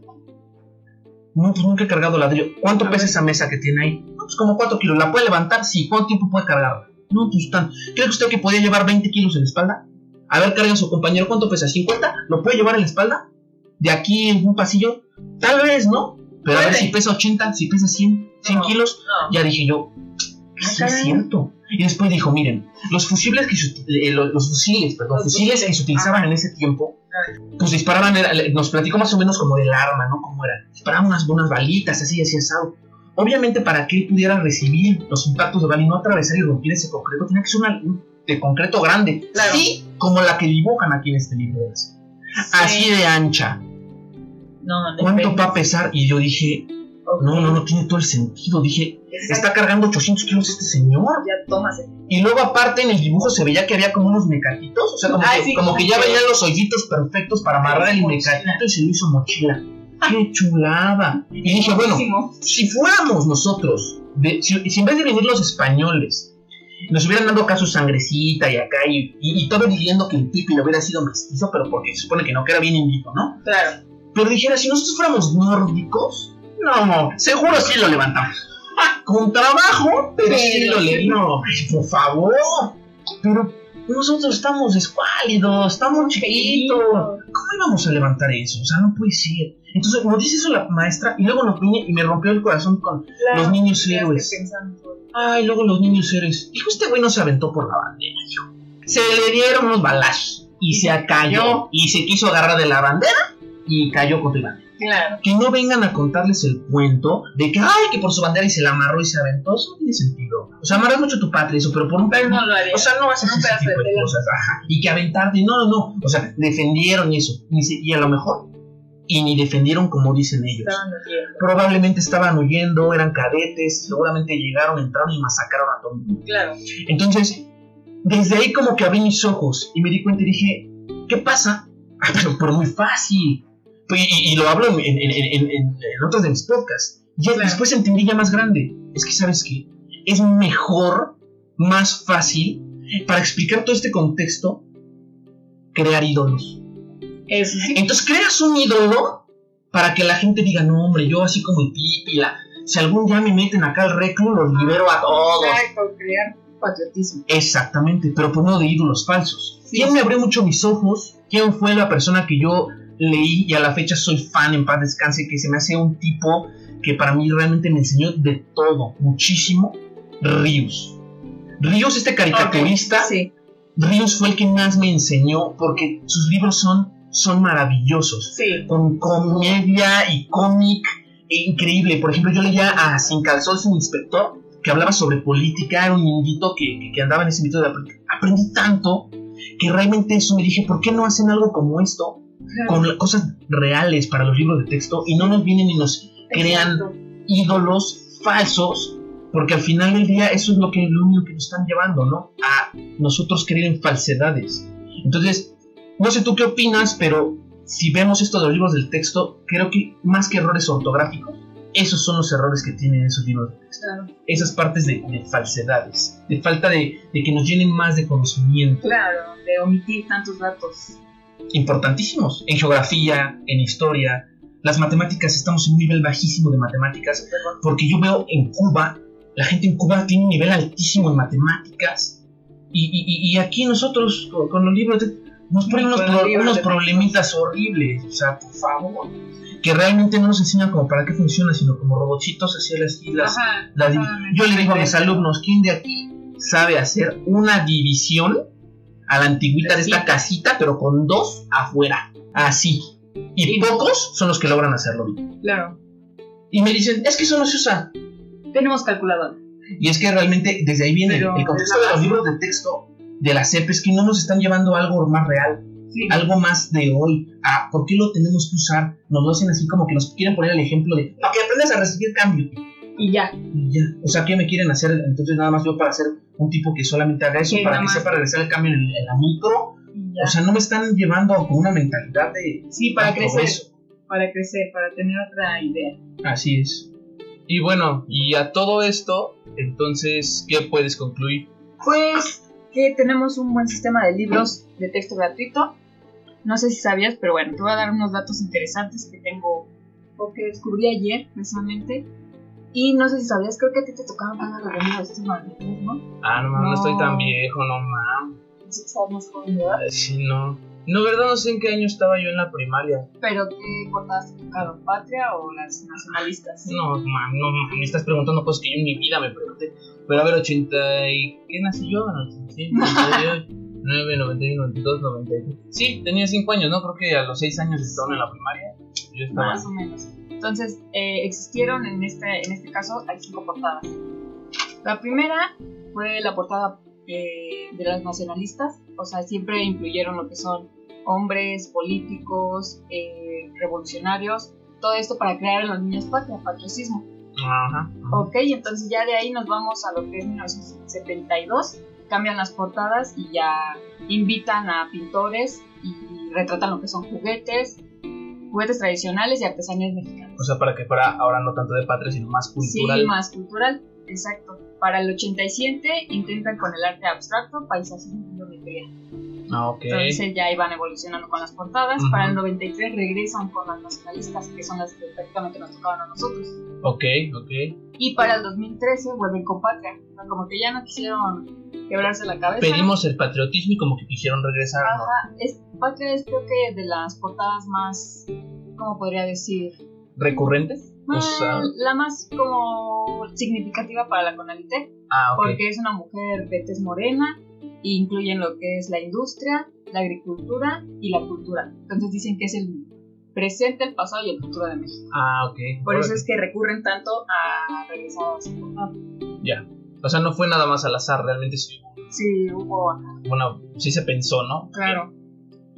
No, pues nunca he cargado ladrillo. ¿Cuánto A pesa ver. esa mesa que tiene ahí? No, pues como 4 kilos. ¿La puede levantar? Sí. ¿Cuánto tiempo puede cargarla? No, pues tan. ¿Cree usted que podía llevar 20 kilos en la espalda? A ver, carga a su compañero. ¿Cuánto pesa? ¿50? ¿Lo puede llevar en la espalda? ¿De aquí en un pasillo? Tal vez, ¿no? Pero a ver si pesa 80, si pesa 100, 100 No. kilos. No. Ya dije yo, sí es cierto. Y después dijo, miren, los fusibles que se, eh, los, los fusiles, perdón, Los fusiles que se utilizaban en ese tiempo, pues disparaban, era- nos platicó más o menos como del arma, ¿no? Cómo era. Disparaban unas, unas balitas, así, así asado. Obviamente para que él pudiera recibir los impactos de bala y no atravesar y romper ese concreto, tenía que ser una de concreto grande. Claro. Sí, como la que dibujan aquí en este libro. Así de ancha. No, no. ¿Cuánto va a pesar? Y yo dije, no, no, no tiene todo el sentido. Dije, Exacto. está cargando 800 kilos este señor. Ya tómase. Y luego aparte en el dibujo se veía que había como unos mecatitos, o sea, como, Ay, que, sí, como que ya venían los hoyitos perfectos para amarrar el mecatito y se lo hizo mochila. ¡Qué chulada! Y dije, bueno, si fuéramos nosotros, de- si, si en vez de venir los españoles, nos hubieran dado acá su sangrecita y acá, y, y, y todo diciendo que el Pipi lo hubiera sido mestizo, pero porque se supone que no, que era bien indito, ¿no? Claro. Pero dijera, si nosotros fuéramos nórdicos, no, seguro sí lo levantamos. Ah, Con trabajo, pero, sí Pero lo sí. levantamos. No, por favor. Pero nosotros estamos escuálidos, estamos chiquitos. ¿Cómo íbamos a levantar eso? O sea, no puede ser. Entonces, nos dice eso la maestra y luego nos viene y me rompió el corazón con Claro. los niños héroes. Ay, luego los niños héroes. Hijo, este güey no se aventó por la bandera. Se le dieron unos balazos y se cayó y se quiso agarrar de la bandera y cayó la bandera. Claro. Que no vengan a contarles el cuento de que, ay, que por su bandera y se la amarró y se aventó. Eso no tiene sentido. O sea, amarras mucho tu patria, eso, pero por un Pero no lo haría. o sea, no haces Un ese tipo de cosas. Ajá. Y que aventarte, no, no, no. O sea, defendieron eso. Y, a lo mejor, y ni defendieron como dicen ellos. Estaban. Probablemente estaban huyendo, eran cadetes, seguramente llegaron, entraron y masacraron a todo el mundo. Claro. Entonces, desde ahí como que abrí mis ojos y me di cuenta y dije, ¿qué pasa? Ah, pero, pero muy fácil. Y, y lo hablo en, en- en- en- otros de mis podcasts. Ya Claro. después entendí ya más grande. Es que, ¿sabes qué? Es mejor, más fácil, para explicar todo este contexto, crear ídolos. Eso sí. Entonces creas un ídolo para que la gente diga, no, hombre, yo así como el Pipi, la- si algún día me meten acá al reclu, los libero a todos. Exacto, crear patriotismo. Exactamente, pero por medio de ídolos falsos. Sí. ¿Quién me abrió mucho mis ojos? ¿Quién fue la persona que yo leí y a la fecha soy fan en paz descanse? Que se me hace un tipo que para mí realmente me enseñó de todo, muchísimo. Ríos. Ríos, este caricaturista, Sí. Ríos fue el que más me enseñó porque sus libros son, son maravillosos. Sí. Con comedia y cómic e increíble. Por ejemplo, yo leía a Sin Calzón, Sin Inspector, que hablaba sobre política, era un indito que, que- que andaba en ese mito de. Aprendí tanto que realmente eso me dije, ¿por qué no hacen algo como esto? Con la- cosas reales para los libros de texto y no nos vienen y nos crean Exacto. ídolos falsos, porque al final del día eso es lo que lo único que nos están llevando, ¿no? A nosotros creer en falsedades. Entonces, no sé tú qué opinas, pero si vemos esto de los libros del texto, creo que más que errores ortográficos, esos son los errores que tienen esos libros de texto. Claro. Esas partes de, de falsedades, de falta de, de que nos llenen más de conocimiento. Claro, de omitir tantos datos. Importantísimos. En geografía, en historia. Las matemáticas, estamos en un nivel bajísimo de matemáticas. Porque yo veo en Cuba, la gente en Cuba tiene un nivel altísimo en matemáticas. Y, y- aquí nosotros, con, con los libros, de- nos ponen unos, pro- unos problemitas horribles. O sea, por favor. Que realmente no nos enseñan como para qué funciona, sino como robotitos hacia las ajá, yo le digo a mis alumnos, ¿quién de aquí sabe hacer una división a la antigüita de esta casita, pero con dos afuera? Así. Y Sí. pocos son los que logran hacerlo bien. Claro. Y me dicen, es que eso no se usa. Tenemos calculadora. Y es que realmente desde ahí viene Pero el contexto de los libros de texto de la CEP es que no nos están llevando a algo más real, Sí. algo más de hoy. A ¿Por qué lo tenemos que usar? Nos lo hacen así como que nos quieren poner el ejemplo de para que aprendas a recibir cambio. Y ya. Y ya. O sea, ¿qué me quieren hacer? Entonces nada más yo para ser un tipo que solamente haga eso, Sí, para que sepa regresar el cambio en, en la micro. Y ya. O sea, no me están llevando con una mentalidad de... sí, para de crecer. Para crecer, para tener otra idea. Así es. Y bueno, y a todo esto, entonces, ¿qué puedes concluir? Pues que tenemos un buen sistema de libros de texto gratuito. No sé si sabías, pero bueno, te voy a dar unos datos interesantes que tengo o que descubrí ayer precisamente. Y no sé si sabías, creo que a ti te tocaron pagar los de 1993, ¿no? Ah, no mames, no estoy tan viejo, no mames. Estabas más joven, ¿verdad? Sí, no. No, verdad, no sé en qué año estaba yo en la primaria. Pero ¿qué portadas te tocaron? ¿Patria o las nacionalistas? No, mames, no, mames, me estás preguntando cosas que yo en mi vida me pregunté. Pero a ver, 80 y... ¿Qué nací yo? 87, 98, 9, 91, 92, 93. Sí, tenía 5 años, ¿no? Creo que a los 6 años estaban en la primaria. Yo estaba... Más o menos. Entonces, eh, existieron en este, en este caso, hay cinco portadas. La primera fue la portada eh, de las nacionalistas, o sea, siempre incluyeron lo que son hombres, políticos, eh, revolucionarios, todo esto para crear en los niños patria, patriotismo. Ajá. Ok, entonces ya de ahí nos vamos a lo que es 1972, cambian las portadas y ya invitan a pintores y retratan lo que son juguetes, juguetes tradicionales y artesanías mexicanas. O sea, para que fuera ahora no tanto de patria, sino más cultural. Sí, más cultural, exacto. Para el 87 intentan con el arte abstracto, paisajes y geometría. Ah, ok. Entonces ya iban evolucionando con las portadas. Ujú. Para el 93 regresan con las nacionalistas, que son las que prácticamente nos tocaban a nosotros. Ok, ok. Y para el 2013 vuelven con Patria. O sea, como que ya no quisieron quebrarse la cabeza. Pedimos el patriotismo y como que quisieron regresar, ¿no? Ajá, es, Patria es creo que de las portadas más, ¿cómo podría decir? ¿Recurrentes? O sea, la más como significativa para la Conalité, ah, ok. porque es una mujer de tez morena e incluyen lo que es la industria, la agricultura y la cultura. Entonces dicen que es el presente, el pasado y el futuro de México. Ah, ok. Por eso es que recurren tanto a regresar a su portada. Ya. O sea, no fue nada más al azar, realmente sí, Sí, hubo bueno, sí se pensó, ¿no? Claro.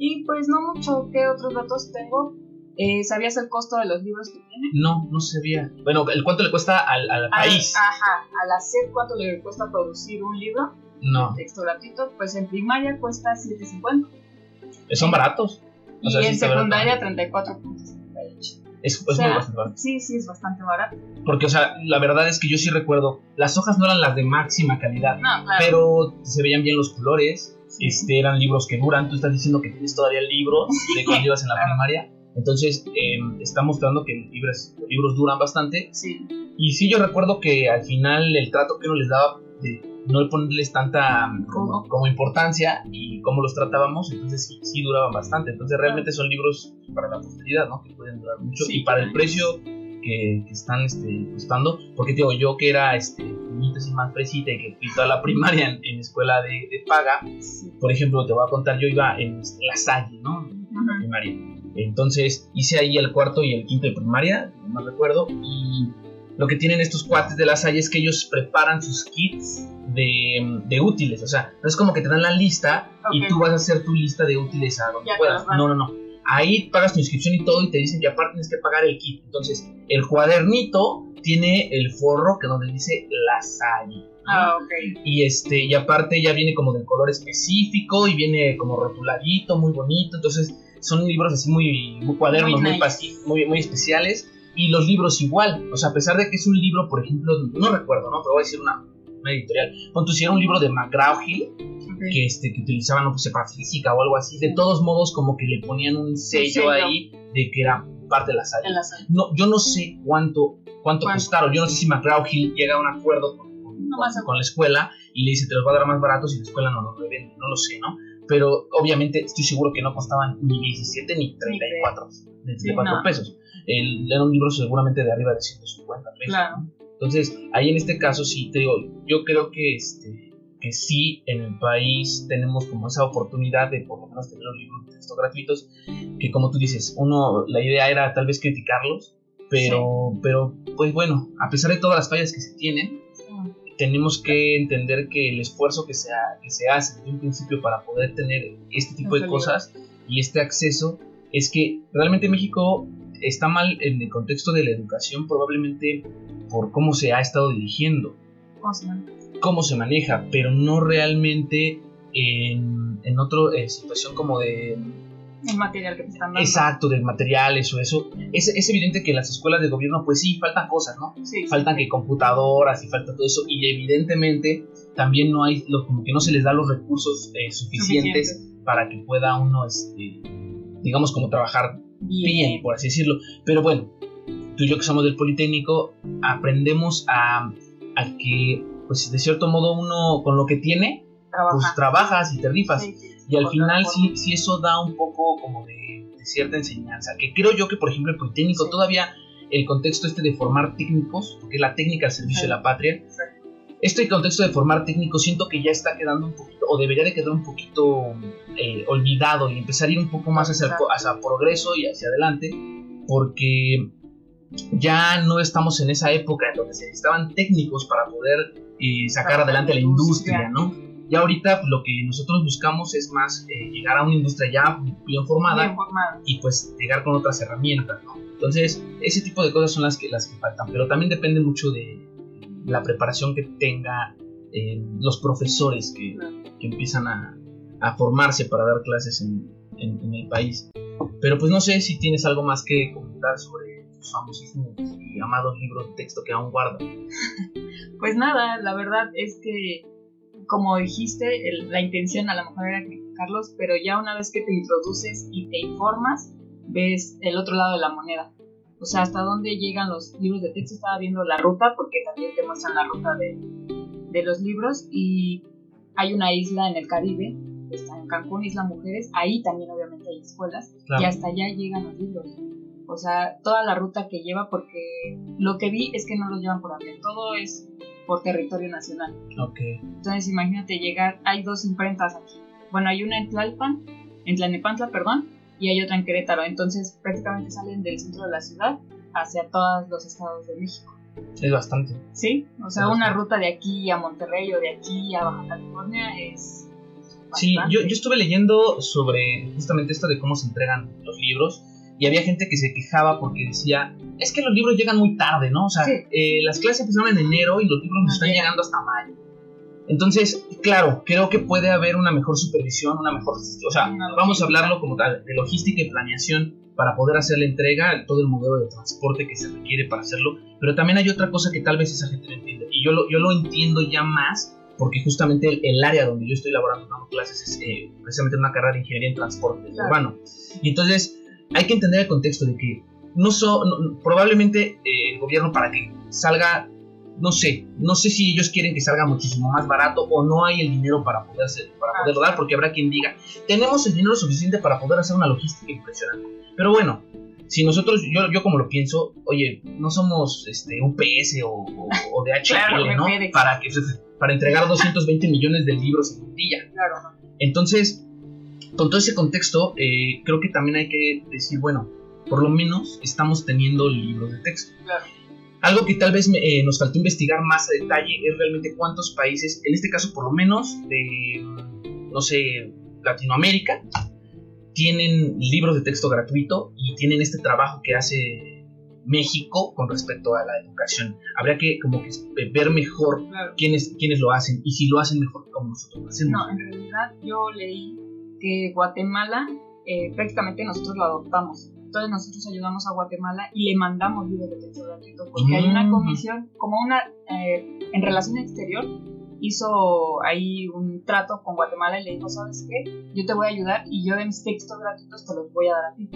Y pues no mucho. ¿Qué otros datos tengo? Eh, ¿Sabías el costo de los libros que tiene? No, no sabía. Bueno, ¿el cuánto le cuesta al, al país? Ajá. Al hacer cuánto le cuesta producir un libro, No, texto gratuito, pues en primaria cuesta 7.50 son baratos. O y sea, en secundaria 34.58. Es, o sea, muy bastante barato. Sí, sí, es bastante barato. Porque, o sea, la verdad es que yo sí recuerdo, las hojas no eran las de máxima calidad, No, claro. pero se veían bien los colores. Este, eran libros que duran, tú estás diciendo que tienes todavía libros de cuando ibas en la primaria, entonces eh, está mostrando que libros, los libros duran bastante, Sí, y sí yo recuerdo que al final el trato que uno les daba de no ponerles tanta um, como, como importancia y cómo los tratábamos, entonces sí, sí duraban bastante, entonces realmente son libros para la posteridad, ¿no? Que pueden durar mucho Sí, y para el precio que, que están este, costando, porque digo, yo que era este, niñito así más fresita y que fui toda la primaria en, en escuela de, de paga, sí. por ejemplo, te voy a contar, yo iba en este, la Salle, ¿no? Ujú. primaria. Entonces hice ahí el cuarto y el quinto de primaria, no me recuerdo, y lo que tienen estos cuates de la Salle es que ellos preparan sus kits de, de útiles, o sea, no es como que te dan la lista y Ok. tú vas a hacer tu lista de útiles a donde Ya puedas. No, no, no. Ahí pagas tu inscripción y todo y te dicen que aparte tienes que pagar el kit. Entonces, el cuadernito tiene el forro que donde dice la. Ah, ok. y este y aparte ya viene como del color específico y viene como rotuladito muy bonito entonces son libros así muy muy cuadernos Muy nice. muy, muy especiales y los libros igual o sea a pesar de que es un libro por ejemplo no recuerdo no pero voy a decir una, una editorial cuando hicieron un libro de McGraw-Hill que este que utilizaban no sé para física o algo así de todos modos como que le ponían un sello, sello. ahí de que era parte de la sala. no yo no sé cuánto cuánto ¿Cuánto? costaron yo no sé si McGraw-Hill llega a un acuerdo con, con- No más con la escuela y le dice te los va a dar más baratos y la escuela no los revende, no lo sé, ¿no? Pero obviamente estoy seguro que no costaban ni 17 ni 34, de, Sí, 4 no. pesos. El, era un libro seguramente de arriba de 150 pesos. Claro. Entonces, ahí en este caso sí te digo, yo creo que este que sí en el país tenemos como esa oportunidad de por lo menos tener los libros de texto gratuitos, que como tú dices, uno, la idea era tal vez criticarlos, pero, pero pues bueno, a pesar de todas las fallas que se tienen, tenemos que entender que el esfuerzo que se, ha- que se hace desde un principio para poder tener este tipo de cosas y este acceso es que realmente México está mal en el contexto de la educación probablemente por cómo se ha estado dirigiendo. Cómo se maneja, pero no realmente en, en otra situación como de El material que te están dando. exacto de materiales o eso. Es, es evidente que en las escuelas de gobierno pues sí faltan cosas, ¿no? Sí. faltan que computadoras y falta todo eso y evidentemente también no hay lo- como que no se les da los recursos eh, suficientes Suficiente. para que pueda uno este digamos como trabajar bien por así decirlo pero bueno tú y yo que somos del politécnico aprendemos a, a que pues de cierto modo uno con lo que tiene pues Trabaja. trabajas y te rifas. Sí, sí, y al final sí, sí eso da un poco como de, de cierta enseñanza. Que creo yo que, por ejemplo, el Politécnico todavía el contexto este de formar técnicos, porque es la técnica al servicio de la patria, este contexto de formar técnicos siento que ya está quedando un poquito, o debería de quedar un poquito eh, olvidado y empezar a ir un poco más hacia, el, hacia progreso y hacia adelante, porque ya no estamos en esa época en donde se necesitaban técnicos para poder eh, sacar adelante la industria. ¿no? Ya ahorita pues, lo que nosotros buscamos es más eh, llegar a una industria ya bien formada Bien formada. y pues llegar con otras herramientas, ¿no? Entonces, ese tipo de cosas son las que, las que faltan, pero también depende mucho de la preparación que tenga eh, los profesores que, que empiezan a, a, formarse para dar clases en, en, en, el país. Pero pues no sé si tienes algo más que comentar sobre famosísimos y amados libros de texto que aún guardas. Pues nada, la verdad es que, como dijiste, el, la intención a lo mejor era criticarlos, pero ya una vez que te introduces y te informas, ves el otro lado de la moneda. O sea, hasta dónde llegan los libros de texto. Estaba viendo la ruta, porque también te muestran la ruta de, de los libros. Y hay una isla en el Caribe, está en Cancún, Isla Mujeres. Ahí también, obviamente, hay escuelas. Claro. Y hasta allá llegan los libros. O sea, toda la ruta que lleva, porque lo que vi es que no los llevan por avión. Todo es por territorio nacional. Ok. Entonces, imagínate llegar. Hay dos imprentas aquí. Bueno, hay una en Tlalpan, en Tlalnepantla, perdón y hay otra en Querétaro. Entonces prácticamente salen del centro de la ciudad hacia todos los estados de México. Es bastante. Sí, o sea, una ruta de aquí a Monterrey o de aquí a Baja California es... Bastante. Sí, yo, yo estuve leyendo sobre justamente esto de cómo se entregan los libros y había gente que se quejaba porque decía, es que los libros llegan muy tarde, ¿no? O sea, sí. eh, las clases empezaron en enero y los libros nos están llegando hasta mayo. Entonces, claro, creo que puede haber una mejor supervisión, una mejor, o sea, vamos a hablarlo como tal, de logística y planeación para poder hacer la entrega, todo el modelo de transporte que se requiere para hacerlo, pero también hay otra cosa que tal vez esa gente no entiende, y yo lo, yo lo entiendo ya más, porque justamente el, el área donde yo estoy laborando, dando clases, es eh, precisamente una carrera de ingeniería en transporte claro. urbano, y entonces hay que entender el contexto de que no, so, no probablemente eh, el gobierno para que salga no sé, no sé si ellos quieren que salga muchísimo más barato o no hay el dinero para poder hacer, para poderlo dar, porque habrá quien diga, tenemos el dinero suficiente para poder hacer una logística impresionante. Pero bueno, si nosotros, yo, yo como lo pienso, oye, no somos este UPS o, o, o DHL, claro, ¿no? Para, que, para entregar 220 millones de libros en un día. Claro. Entonces, con todo ese contexto, eh, creo que también hay que decir, bueno, por lo menos estamos teniendo libros de texto. Claro. Algo que tal vez eh, nos faltó investigar más a detalle es realmente cuántos países, en este caso por lo menos de, no sé, Latinoamérica, tienen libros de texto gratuito y tienen este trabajo que hace México con respecto a la educación. Habría que como que ver mejor claro. quiénes, quiénes lo hacen y si lo hacen mejor como nosotros lo hacemos. No, en realidad yo leí que Guatemala eh, prácticamente nosotros lo adoptamos. Entonces nosotros ayudamos a Guatemala y le mandamos libros de texto gratuito porque mm. hay una comisión, como una, eh, en relación exterior, hizo ahí un trato con Guatemala y le dijo, ¿sabes qué? Yo te voy a ayudar y yo de mis textos gratuitos te los voy a dar a ti.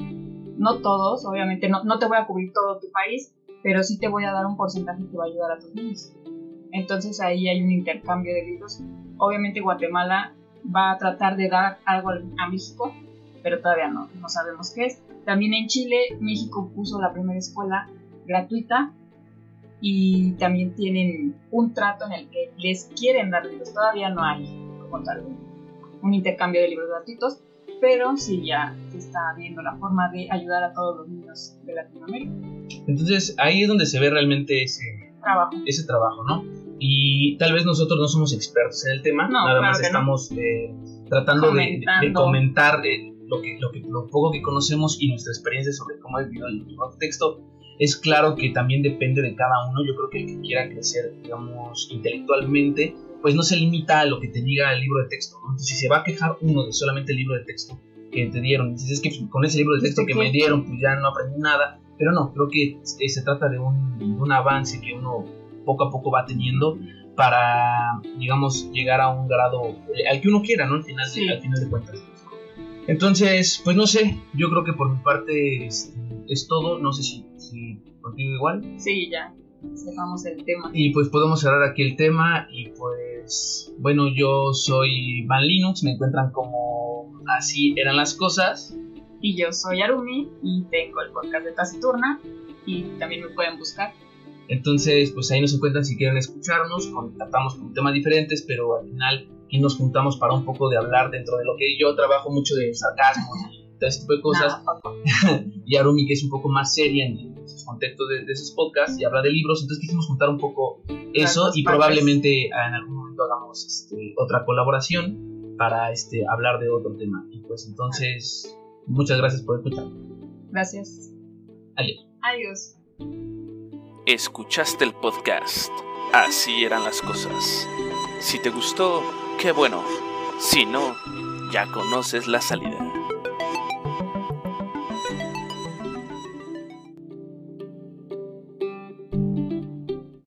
No todos, obviamente, no, no te voy a cubrir todo tu país, pero sí te voy a dar un porcentaje que va a ayudar a tus niños. Entonces ahí hay un intercambio de libros. Obviamente Guatemala va a tratar de dar algo a México, pero todavía no, no sabemos qué es. También en Chile, México puso la primera escuela gratuita y también tienen un trato en el que les quieren dar libros. Todavía no hay como tal un intercambio de libros gratuitos, pero sí ya se está viendo la forma de ayudar a todos los niños de Latinoamérica. Entonces ahí es donde se ve realmente ese trabajo, ese trabajo ¿no? Y tal vez nosotros no somos expertos en el tema, no, nada claro más estamos no. eh, tratando de, de, comentar eh, lo, que, lo, que, lo poco que conocemos y nuestra experiencia sobre cómo ha vivido el libro de texto. Es claro que también depende de cada uno. Yo creo que el que quiera crecer, digamos, intelectualmente, pues no se limita a lo que te diga el libro de texto. ¿no? Entonces, si se va a quejar uno de solamente el libro de texto que te dieron, y dices, es que con ese libro de texto que me dieron, pues ya no aprendí nada. Pero no, creo que se trata de un, de un avance que uno poco a poco va teniendo para, digamos, llegar a un grado al que uno quiera, ¿no? Al final, sí. al final de cuentas. Entonces, pues no sé, yo creo que por mi parte es, es todo. No sé si, si, contigo igual. Sí, ya. Cerramos el tema. Y pues podemos cerrar aquí el tema. Y pues, bueno, yo soy Van Linux. Me encuentran como Así eran las cosas. Y yo soy Arumi. Y tengo el podcast de Taciturna. Y también me pueden buscar. Entonces, pues ahí nos encuentran si quieren escucharnos. Tratamos con temas diferentes, pero al final y nos juntamos para un poco de hablar dentro de lo que yo trabajo mucho de sarcasmo y todo ese tipo de cosas. y Arumi, que es un poco más seria en esos contextos de, de, esos podcasts y habla de libros, entonces quisimos juntar un poco eso y probablemente en algún momento hagamos este, otra colaboración para este, hablar de otro tema. Y pues entonces, muchas gracias por escuchar. Gracias. Adiós. Adiós. Escuchaste el podcast. Así eran las cosas. Si te gustó, qué bueno. Si no, ya conoces la salida.